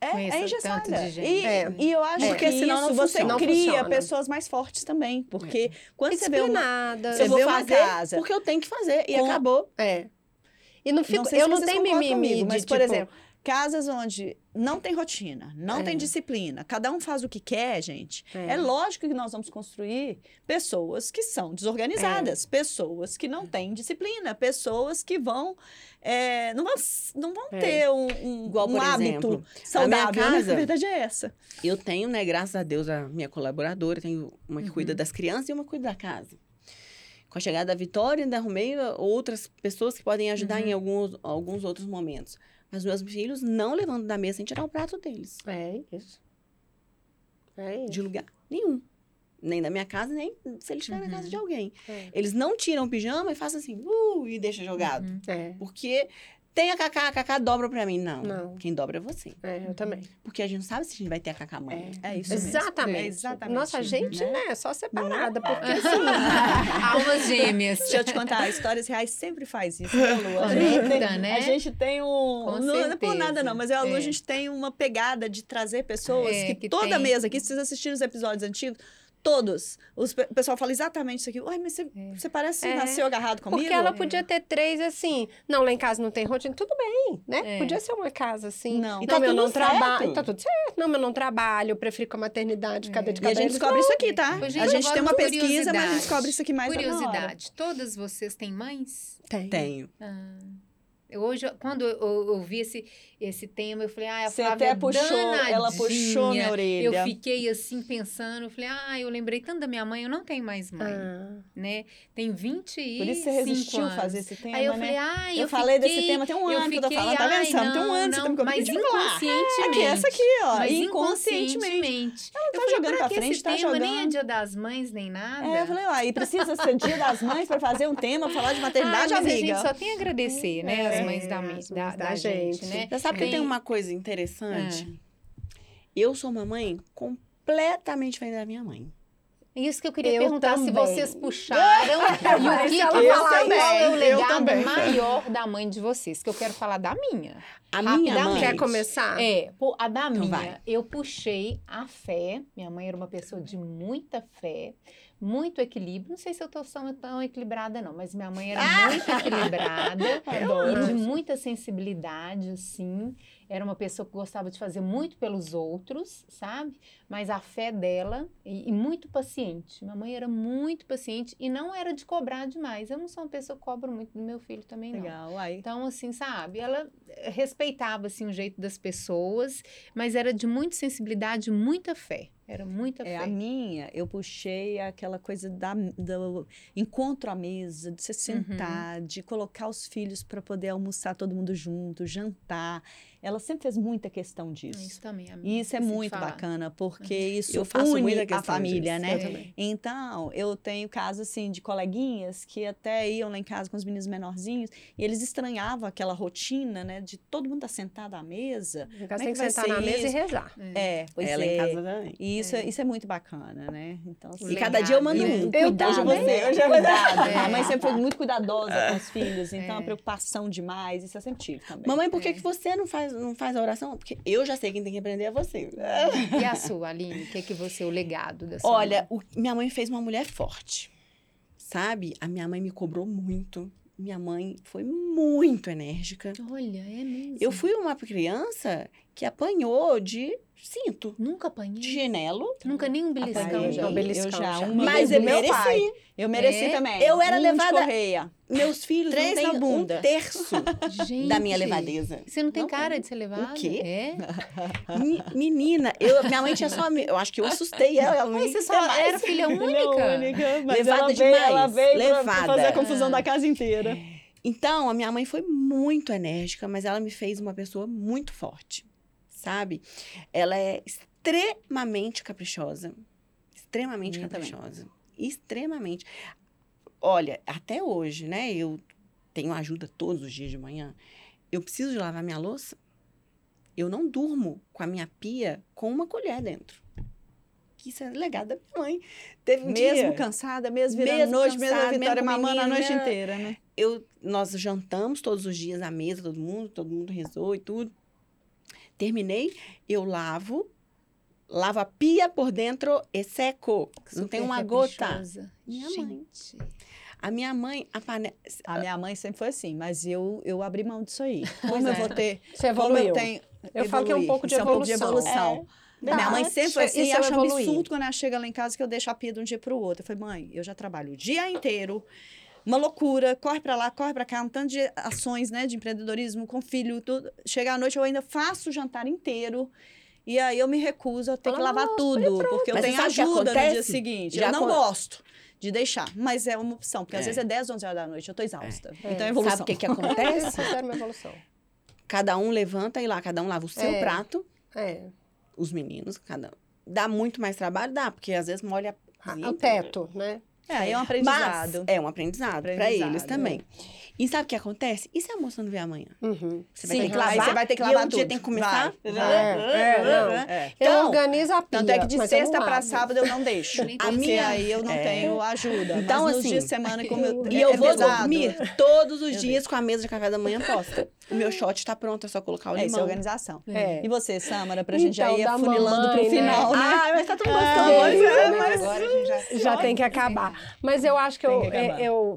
[SPEAKER 2] É, é engessada. E,
[SPEAKER 4] é.
[SPEAKER 2] e eu acho
[SPEAKER 4] é.
[SPEAKER 2] que senão
[SPEAKER 4] isso
[SPEAKER 2] você
[SPEAKER 4] não
[SPEAKER 2] cria
[SPEAKER 4] funciona.
[SPEAKER 2] pessoas mais fortes também. Porque quando você vê uma...
[SPEAKER 4] Você
[SPEAKER 2] vê uma casa...
[SPEAKER 3] Porque eu tenho que fazer. E com... acabou.
[SPEAKER 4] É. E não fico, não eu não tenho mimimi comigo,
[SPEAKER 2] mas,
[SPEAKER 4] de,
[SPEAKER 2] por
[SPEAKER 4] tipo,
[SPEAKER 2] exemplo, casas onde não tem rotina, não é. tem disciplina, cada um faz o que quer, gente. É. é. lógico que nós vamos construir pessoas que são desorganizadas, é. pessoas que não têm disciplina, pessoas que vão é, não vão, não vão é. ter um, um,
[SPEAKER 3] Igual,
[SPEAKER 2] um hábito
[SPEAKER 3] exemplo,
[SPEAKER 2] saudável.
[SPEAKER 3] A minha casa,
[SPEAKER 2] né? A verdade é essa.
[SPEAKER 3] Eu tenho, né, graças a Deus, a minha colaboradora, tenho uma que uhum. cuida das crianças e uma que cuida da casa com a chegada da Vitória, ainda arrumei outras pessoas que podem ajudar uhum. em alguns, alguns outros momentos. Mas meus filhos não levando da mesa sem tirar o prato deles.
[SPEAKER 4] É isso. É isso.
[SPEAKER 3] De lugar nenhum. Nem da minha casa, nem se eles estiverem uhum. na casa de uhum. alguém. É. Eles não tiram o pijama e fazem assim, uh, e deixa jogado. Uhum.
[SPEAKER 4] É.
[SPEAKER 3] Porque tem a Cacá, a Cacá dobra pra mim. Não.
[SPEAKER 4] Não.
[SPEAKER 3] Quem dobra é você.
[SPEAKER 4] É, eu também.
[SPEAKER 3] Porque a gente não sabe se a gente vai ter a Cacá amanhã.
[SPEAKER 2] É, é isso
[SPEAKER 4] Exatamente.
[SPEAKER 2] É exatamente.
[SPEAKER 4] Nossa, a gente, né? É só separada, porque
[SPEAKER 1] é. assim... Almas gêmeas.
[SPEAKER 2] Deixa eu te contar, Histórias Reais sempre faz isso, né, Lu? A gente tem, né? A gente tem um... Com não, não é por nada, não, mas eu, a Lu, a gente tem uma pegada de trazer pessoas que, que, toda tem... mesa aqui, se vocês assistirem os episódios antigos, Todos. Os, o pessoal fala exatamente isso aqui. Uai, mas você, é. você parece que é. nasceu agarrado comigo?
[SPEAKER 4] Porque ela podia ter três, assim. Não, lá em casa não tem rotina. Tudo bem, né? É. Podia ser uma casa assim.
[SPEAKER 2] Não,
[SPEAKER 4] e
[SPEAKER 2] tá
[SPEAKER 4] não,
[SPEAKER 2] eu
[SPEAKER 4] não trabalho. Tá tudo certo. Não, eu não trabalho. Eu prefiro com a maternidade, ficar dentro de
[SPEAKER 2] casa. E a gente descobre isso aqui, tá?
[SPEAKER 1] Gente,
[SPEAKER 2] a gente tem uma pesquisa, mas a gente descobre isso aqui mais
[SPEAKER 1] Curiosidade. Todas vocês têm mães?
[SPEAKER 4] Tenho.
[SPEAKER 3] Tenho.
[SPEAKER 1] Ah. Hoje, quando eu ouvi esse, esse tema, eu falei, ah, a
[SPEAKER 2] Você
[SPEAKER 1] Flávia
[SPEAKER 2] até puxou, ela puxou minha orelha.
[SPEAKER 1] Eu fiquei assim, pensando, eu falei, ah, eu lembrei tanto da minha mãe, eu não tenho mais mãe, ah. né? Tem 25
[SPEAKER 2] Por isso você resistiu a fazer esse tema,
[SPEAKER 1] Aí eu
[SPEAKER 2] né?
[SPEAKER 1] falei, ah,
[SPEAKER 2] eu,
[SPEAKER 1] eu
[SPEAKER 2] falei desse tema tem um ano
[SPEAKER 1] fiquei,
[SPEAKER 2] que eu tô falando, tá vendo? Não, tem um ano que você tá me
[SPEAKER 1] Mas inconscientemente.
[SPEAKER 2] Aqui, essa aqui, ó,
[SPEAKER 1] mas
[SPEAKER 2] inconscientemente. Ela não tá jogando pra frente, tá jogando.
[SPEAKER 1] nem é dia das mães, nem nada.
[SPEAKER 2] É, eu falei, ó, e precisa ser dia das mães pra fazer um tema, falar de maternidade,
[SPEAKER 1] amiga.
[SPEAKER 2] a
[SPEAKER 1] gente só tem a agradecer, né, as mães da mãe da, da, gente, né?
[SPEAKER 3] Sabe que tem uma coisa interessante? Eu sou uma mãe completamente diferente da minha mãe.
[SPEAKER 1] Isso que eu queria
[SPEAKER 4] eu
[SPEAKER 1] perguntar
[SPEAKER 4] também.
[SPEAKER 1] se vocês puxaram e o que, que
[SPEAKER 2] eu
[SPEAKER 1] falar, é o legado maior da mãe de vocês, que eu quero falar da minha.
[SPEAKER 3] A minha mãe.
[SPEAKER 4] Quer começar?
[SPEAKER 1] É, a da
[SPEAKER 3] então
[SPEAKER 1] minha,
[SPEAKER 3] vai.
[SPEAKER 1] eu puxei a fé. Minha mãe era uma pessoa de muita fé, muito equilíbrio. Não sei se eu estou tão equilibrada, não, mas minha mãe era muito equilibrada e de muita sensibilidade, assim. Era uma pessoa que gostava de fazer muito pelos outros, sabe? Mas a fé dela, e, e muito paciente. Minha mãe era muito paciente e não era de cobrar demais. Eu não sou uma pessoa que cobra muito do meu filho também, não.
[SPEAKER 2] Legal, aí.
[SPEAKER 1] Então, assim, sabe? Ela respeitava, assim, o jeito das pessoas, mas era de muita sensibilidade, muita fé. Era muita
[SPEAKER 2] é,
[SPEAKER 1] fé.
[SPEAKER 2] A minha, eu puxei aquela coisa da, do encontro à mesa, de se uhum. sentar, uhum. de colocar os filhos para poder almoçar todo mundo junto, jantar. Ela sempre fez muita questão disso.
[SPEAKER 1] Isso também, amiga.
[SPEAKER 2] E isso é muito bacana, porque uhum. isso eu faço une a família,
[SPEAKER 3] disso.
[SPEAKER 2] né? Então, eu tenho casos, assim, de coleguinhas que até iam lá em casa com os meninos menorzinhos e eles estranhavam aquela rotina, né? De todo mundo estar sentado à mesa.
[SPEAKER 4] Como é tem que, sentar na mesa e rezar.
[SPEAKER 2] É, é pois
[SPEAKER 3] Ela
[SPEAKER 2] é.
[SPEAKER 3] em casa também.
[SPEAKER 2] E isso é. isso é muito bacana, né?
[SPEAKER 3] Então, assim, e cada dia eu mando um.
[SPEAKER 2] Eu cuidado, você. Eu já cuidado. É. A mãe sempre foi muito cuidadosa com os filhos, então é. a preocupação demais, isso eu sempre tive também.
[SPEAKER 3] Mamãe, por que, que você não faz, não faz a oração? Porque eu já sei quem tem que aprender é você.
[SPEAKER 1] E a sua, Aline? O que é que você, o legado da sua
[SPEAKER 3] Olha, o, minha mãe fez uma mulher forte, sabe? A minha mãe me cobrou muito. Minha mãe foi muito enérgica.
[SPEAKER 1] Olha, é mesmo.
[SPEAKER 3] Eu fui uma criança que apanhou de cinto.
[SPEAKER 1] Nunca apanhei.
[SPEAKER 3] De chinelo.
[SPEAKER 1] Nunca nem um beliscão.
[SPEAKER 2] já. Um beliscão eu já.
[SPEAKER 3] Uma Mas eu mereci. Pai.
[SPEAKER 2] Eu mereci é? também.
[SPEAKER 3] Eu era
[SPEAKER 2] um
[SPEAKER 3] levada.
[SPEAKER 2] correia.
[SPEAKER 3] Meus filhos
[SPEAKER 2] Três
[SPEAKER 3] não
[SPEAKER 2] na bunda.
[SPEAKER 3] um terço
[SPEAKER 1] Gente,
[SPEAKER 3] da minha levadeza.
[SPEAKER 1] Você não tem não, cara de ser levada?
[SPEAKER 3] O quê?
[SPEAKER 1] É?
[SPEAKER 3] Menina, eu, minha mãe tinha só. Eu acho que eu assustei ela. ela
[SPEAKER 1] mas você só mais. era filha única?
[SPEAKER 2] única mas
[SPEAKER 3] levada
[SPEAKER 2] ela
[SPEAKER 3] demais.
[SPEAKER 2] Veio, ela veio
[SPEAKER 3] levada.
[SPEAKER 2] Fazer a confusão da casa inteira.
[SPEAKER 3] Então, a minha mãe foi muito enérgica, mas ela me fez uma pessoa muito forte, sabe? Ela é extremamente caprichosa. Extremamente Minha caprichosa. Também. Extremamente. Olha, até hoje, né? Eu tenho ajuda todos os dias de manhã. Eu preciso de lavar minha louça. Eu não durmo com a minha pia com uma colher dentro. Isso é legado da minha mãe. Teve um
[SPEAKER 2] mesmo
[SPEAKER 3] dia,
[SPEAKER 2] cansada, mesmo virando mesmo noite, cansada, mesmo a Vitória mamando a noite inteira, né?
[SPEAKER 3] Eu, nós jantamos todos os dias à mesa, todo mundo, todo mundo rezou e tudo. Terminei, eu lavo lava a pia por dentro e seco. Super não tem uma gota.
[SPEAKER 1] Minha Gente.
[SPEAKER 3] mãe. A minha mãe, a
[SPEAKER 2] panela. A minha mãe sempre foi assim, mas eu, eu abri mão disso aí.
[SPEAKER 4] Como
[SPEAKER 2] é.
[SPEAKER 4] eu vou ter. Você evoluiu. eu tenho. Eu falo que é um pouco de evolução. É um pouco de evolução.
[SPEAKER 2] É. Minha mãe sempre foi assim, e acha um absurdo quando ela chega lá em casa que eu deixo a pia de um dia para o outro. Eu falei, mãe, eu já trabalho o dia inteiro, uma loucura, corre para lá, corre para cá, um tanto de ações, né, de empreendedorismo com filho, tudo. Chega à noite, eu ainda faço o jantar inteiro. E aí eu me recuso a ter que lavar tudo, porque eu
[SPEAKER 3] mas
[SPEAKER 2] tenho ajuda no dia seguinte. Já eu não gosto de deixar, mas é uma opção, porque é. às vezes é 10, 11 horas da noite, eu tô exausta. É. Então é evolução.
[SPEAKER 3] Sabe o que que acontece?
[SPEAKER 4] é uma evolução.
[SPEAKER 3] Cada um levanta e lá, cada um lava o seu
[SPEAKER 4] é.
[SPEAKER 3] prato.
[SPEAKER 4] É.
[SPEAKER 3] Os meninos, cada Dá muito mais trabalho? Dá, porque às vezes molha
[SPEAKER 4] o teto, né?
[SPEAKER 2] É, é um aprendizado.
[SPEAKER 3] Mas é um aprendizado, aprendizado para eles também. É. E sabe o que acontece? E se a moça não vê amanhã?
[SPEAKER 4] Uhum.
[SPEAKER 3] Você vai Sim, ter que lavar. Aí você vai ter que lavar e um dia tem que começar.
[SPEAKER 4] Vai. É, é, não. É. Então, eu organizo a pia,
[SPEAKER 2] Tanto é que de sexta para sábado eu não deixo. a minha aí eu não é. tenho ajuda.
[SPEAKER 3] Então,
[SPEAKER 2] mas
[SPEAKER 3] assim.
[SPEAKER 2] dias de semana, como eu,
[SPEAKER 3] e eu é vou pesado. dormir todos os dias com a mesa de café da manhã posta. O meu shot está pronto, é só colocar o limão.
[SPEAKER 2] Essa é organização. E você, Samara, pra gente então, já ir afunilando pro final, né?
[SPEAKER 3] Ah, mas tá tão gostoso.
[SPEAKER 1] A gente já...
[SPEAKER 4] Tem que acabar. Mas eu acho que eu,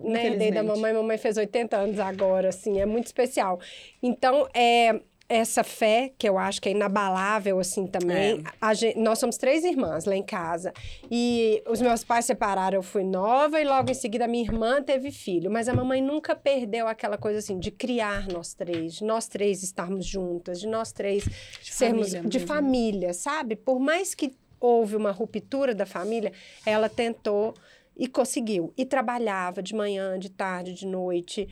[SPEAKER 4] né, herdei da mamãe. Mamãe fez 80 anos agora assim, é muito especial. Então, é, essa fé, que eu acho que é inabalável, assim, também. É. Gente, nós somos três irmãs lá em casa. E os meus pais separaram, eu fui nova, e logo em seguida a minha irmã teve filho. Mas a mamãe nunca perdeu aquela coisa, assim, de criar nós três, de nós três estarmos juntas, de nós três de sermos família de família, sabe? Por mais que houve uma ruptura da família, ela tentou e conseguiu. E trabalhava de manhã, de tarde, de noite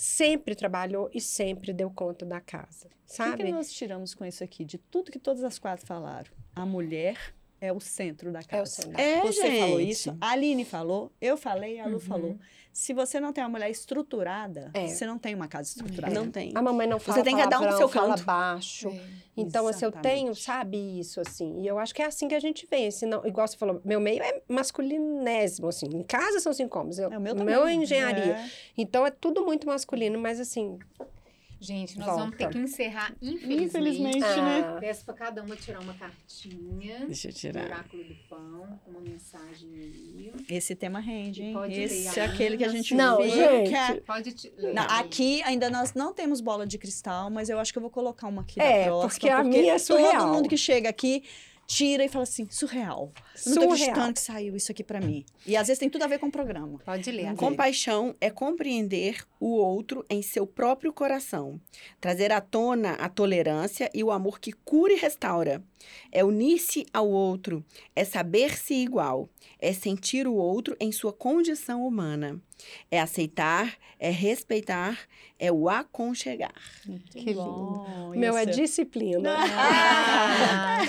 [SPEAKER 4] sempre trabalhou e sempre deu conta da casa, sabe?
[SPEAKER 2] O que, que nós tiramos com isso aqui? De tudo que todas as quatro falaram. A mulher é o centro da casa.
[SPEAKER 4] É o centro.
[SPEAKER 2] É, você gente. falou isso, a Aline falou, eu falei, a Lu uhum. falou. Se você não tem uma mulher estruturada, é. você não tem uma casa estruturada.
[SPEAKER 3] Não tem.
[SPEAKER 4] A mamãe não fala
[SPEAKER 3] Você tem que dar um seu canto.
[SPEAKER 4] fala baixo. É. Então, Exatamente. assim, eu tenho, sabe, isso, assim. E eu acho que é assim que a gente vê. Senão, igual você falou, meu meio é masculinésimo, assim. Em casa são cinco homens. Eu, é, o meu, meu é engenharia. É. Então, é tudo muito masculino, mas assim...
[SPEAKER 1] Gente, nós Volta. vamos ter que encerrar, infelizmente.
[SPEAKER 2] Infelizmente, né? ah.
[SPEAKER 1] né? Peço para cada uma tirar uma cartinha.
[SPEAKER 3] Deixa eu tirar.
[SPEAKER 1] Oráculo do Pão, uma mensagem aí.
[SPEAKER 2] Esse tema rende, hein? Esse ler. é aquele que a gente
[SPEAKER 4] Não,
[SPEAKER 2] vê.
[SPEAKER 4] gente.
[SPEAKER 1] É... Pode ler.
[SPEAKER 2] Não, aqui ainda nós não temos bola de cristal, mas eu acho que eu vou colocar uma aqui
[SPEAKER 4] é,
[SPEAKER 2] da próxima.
[SPEAKER 4] Porque a minha é surreal.
[SPEAKER 2] Todo mundo que chega aqui tira e fala assim, surreal. Não tô acreditando que saiu isso aqui para mim. E às vezes tem tudo a ver com o programa.
[SPEAKER 1] Pode ler.
[SPEAKER 3] Compaixão é compreender o outro em seu próprio coração. Trazer à tona a tolerância e o amor que cura e restaura. É unir-se ao outro. É saber-se igual. É sentir o outro em sua condição humana. É aceitar, é respeitar, é o aconchegar.
[SPEAKER 4] Que bom. Meu, é disciplina.
[SPEAKER 2] Ah.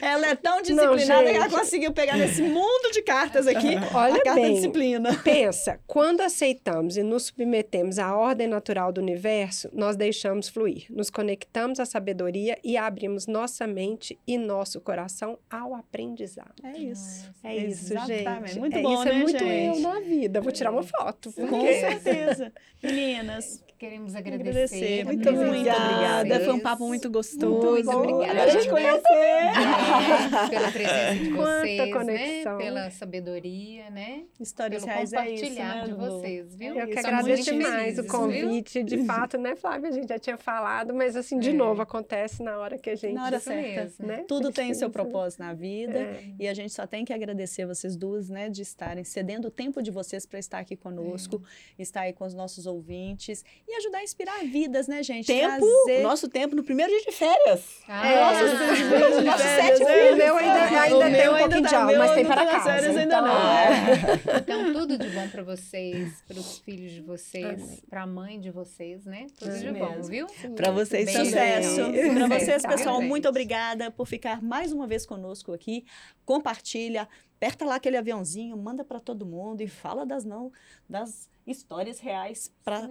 [SPEAKER 2] ela é tão disciplinada Não, que ela conseguiu pegar nesse mundo de cartas aqui
[SPEAKER 4] Olha
[SPEAKER 2] a carta
[SPEAKER 4] bem,
[SPEAKER 2] disciplina.
[SPEAKER 4] Pensa, quando aceitamos e nos submetemos à ordem natural do universo, nós deixamos fluir, nos conectamos à sabedoria e abrimos nossa mente e nosso coração ao aprendizado.
[SPEAKER 2] É isso.
[SPEAKER 4] É isso,
[SPEAKER 2] Exatamente.
[SPEAKER 4] gente.
[SPEAKER 2] Muito
[SPEAKER 4] é
[SPEAKER 2] bom,
[SPEAKER 4] isso,
[SPEAKER 2] né,
[SPEAKER 4] é muito
[SPEAKER 2] gente?
[SPEAKER 4] eu na vida. Vou tirar uma foto.
[SPEAKER 2] Porque... Com certeza. Meninas,
[SPEAKER 1] Queremos agradecer.
[SPEAKER 2] Muito, muito obrigada.
[SPEAKER 3] Foi um papo muito gostoso.
[SPEAKER 1] Muito obrigada.
[SPEAKER 2] A gente conhecer.
[SPEAKER 1] É, pela presença de vocês, né?
[SPEAKER 4] conexão.
[SPEAKER 1] né? Pela sabedoria, né?
[SPEAKER 2] Histórias
[SPEAKER 1] Pelo
[SPEAKER 2] reais é isso,
[SPEAKER 1] compartilhar
[SPEAKER 2] né,
[SPEAKER 1] de vocês, viu?
[SPEAKER 4] Eu que agradeço
[SPEAKER 1] muito
[SPEAKER 4] demais
[SPEAKER 1] felizes,
[SPEAKER 4] o convite, de fato, né, Flávia? A gente já tinha falado, mas assim, de
[SPEAKER 1] É.
[SPEAKER 4] novo, acontece na hora que a gente...
[SPEAKER 2] Na hora certa.
[SPEAKER 4] né?
[SPEAKER 2] Tudo tem o seu propósito na vida.
[SPEAKER 4] É.
[SPEAKER 2] E a gente só tem que agradecer vocês duas, né, de estarem cedendo o tempo de vocês para estar aqui conosco, estar aí com os nossos ouvintes e ajudar a inspirar vidas, né, gente?
[SPEAKER 3] Tempo,
[SPEAKER 2] Trazer...
[SPEAKER 3] nosso tempo no primeiro dia de férias.
[SPEAKER 1] Ah,
[SPEAKER 4] É,
[SPEAKER 2] Nossos filhos,
[SPEAKER 3] nossos sete
[SPEAKER 2] sete
[SPEAKER 3] filhos.
[SPEAKER 4] O meu ainda,
[SPEAKER 2] O
[SPEAKER 4] ainda tem
[SPEAKER 2] meu
[SPEAKER 4] um pouquinho
[SPEAKER 2] ainda
[SPEAKER 4] de
[SPEAKER 2] tá-
[SPEAKER 4] aula, mas tem
[SPEAKER 2] tá
[SPEAKER 4] para
[SPEAKER 2] nas
[SPEAKER 4] casa.
[SPEAKER 2] férias ainda
[SPEAKER 4] então,
[SPEAKER 2] não.
[SPEAKER 4] é.
[SPEAKER 1] Então, tudo de bom para vocês, para os filhos de vocês, para a mãe de vocês, né? Tudo
[SPEAKER 2] Isso
[SPEAKER 1] de bom,
[SPEAKER 2] mesmo.
[SPEAKER 1] viu?
[SPEAKER 3] Para vocês
[SPEAKER 1] Bem.
[SPEAKER 2] Sucesso. Para vocês,
[SPEAKER 1] Tá,
[SPEAKER 2] pessoal, muito obrigada por ficar mais uma vez conosco aqui. Compartilha, aperta lá aquele aviãozinho, manda para todo mundo e fala das não das histórias reais para.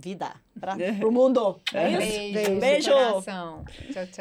[SPEAKER 2] Vida, para o mundo. É isso?
[SPEAKER 1] Beijo.
[SPEAKER 2] Beijo.
[SPEAKER 1] coração. Tchau, tchau.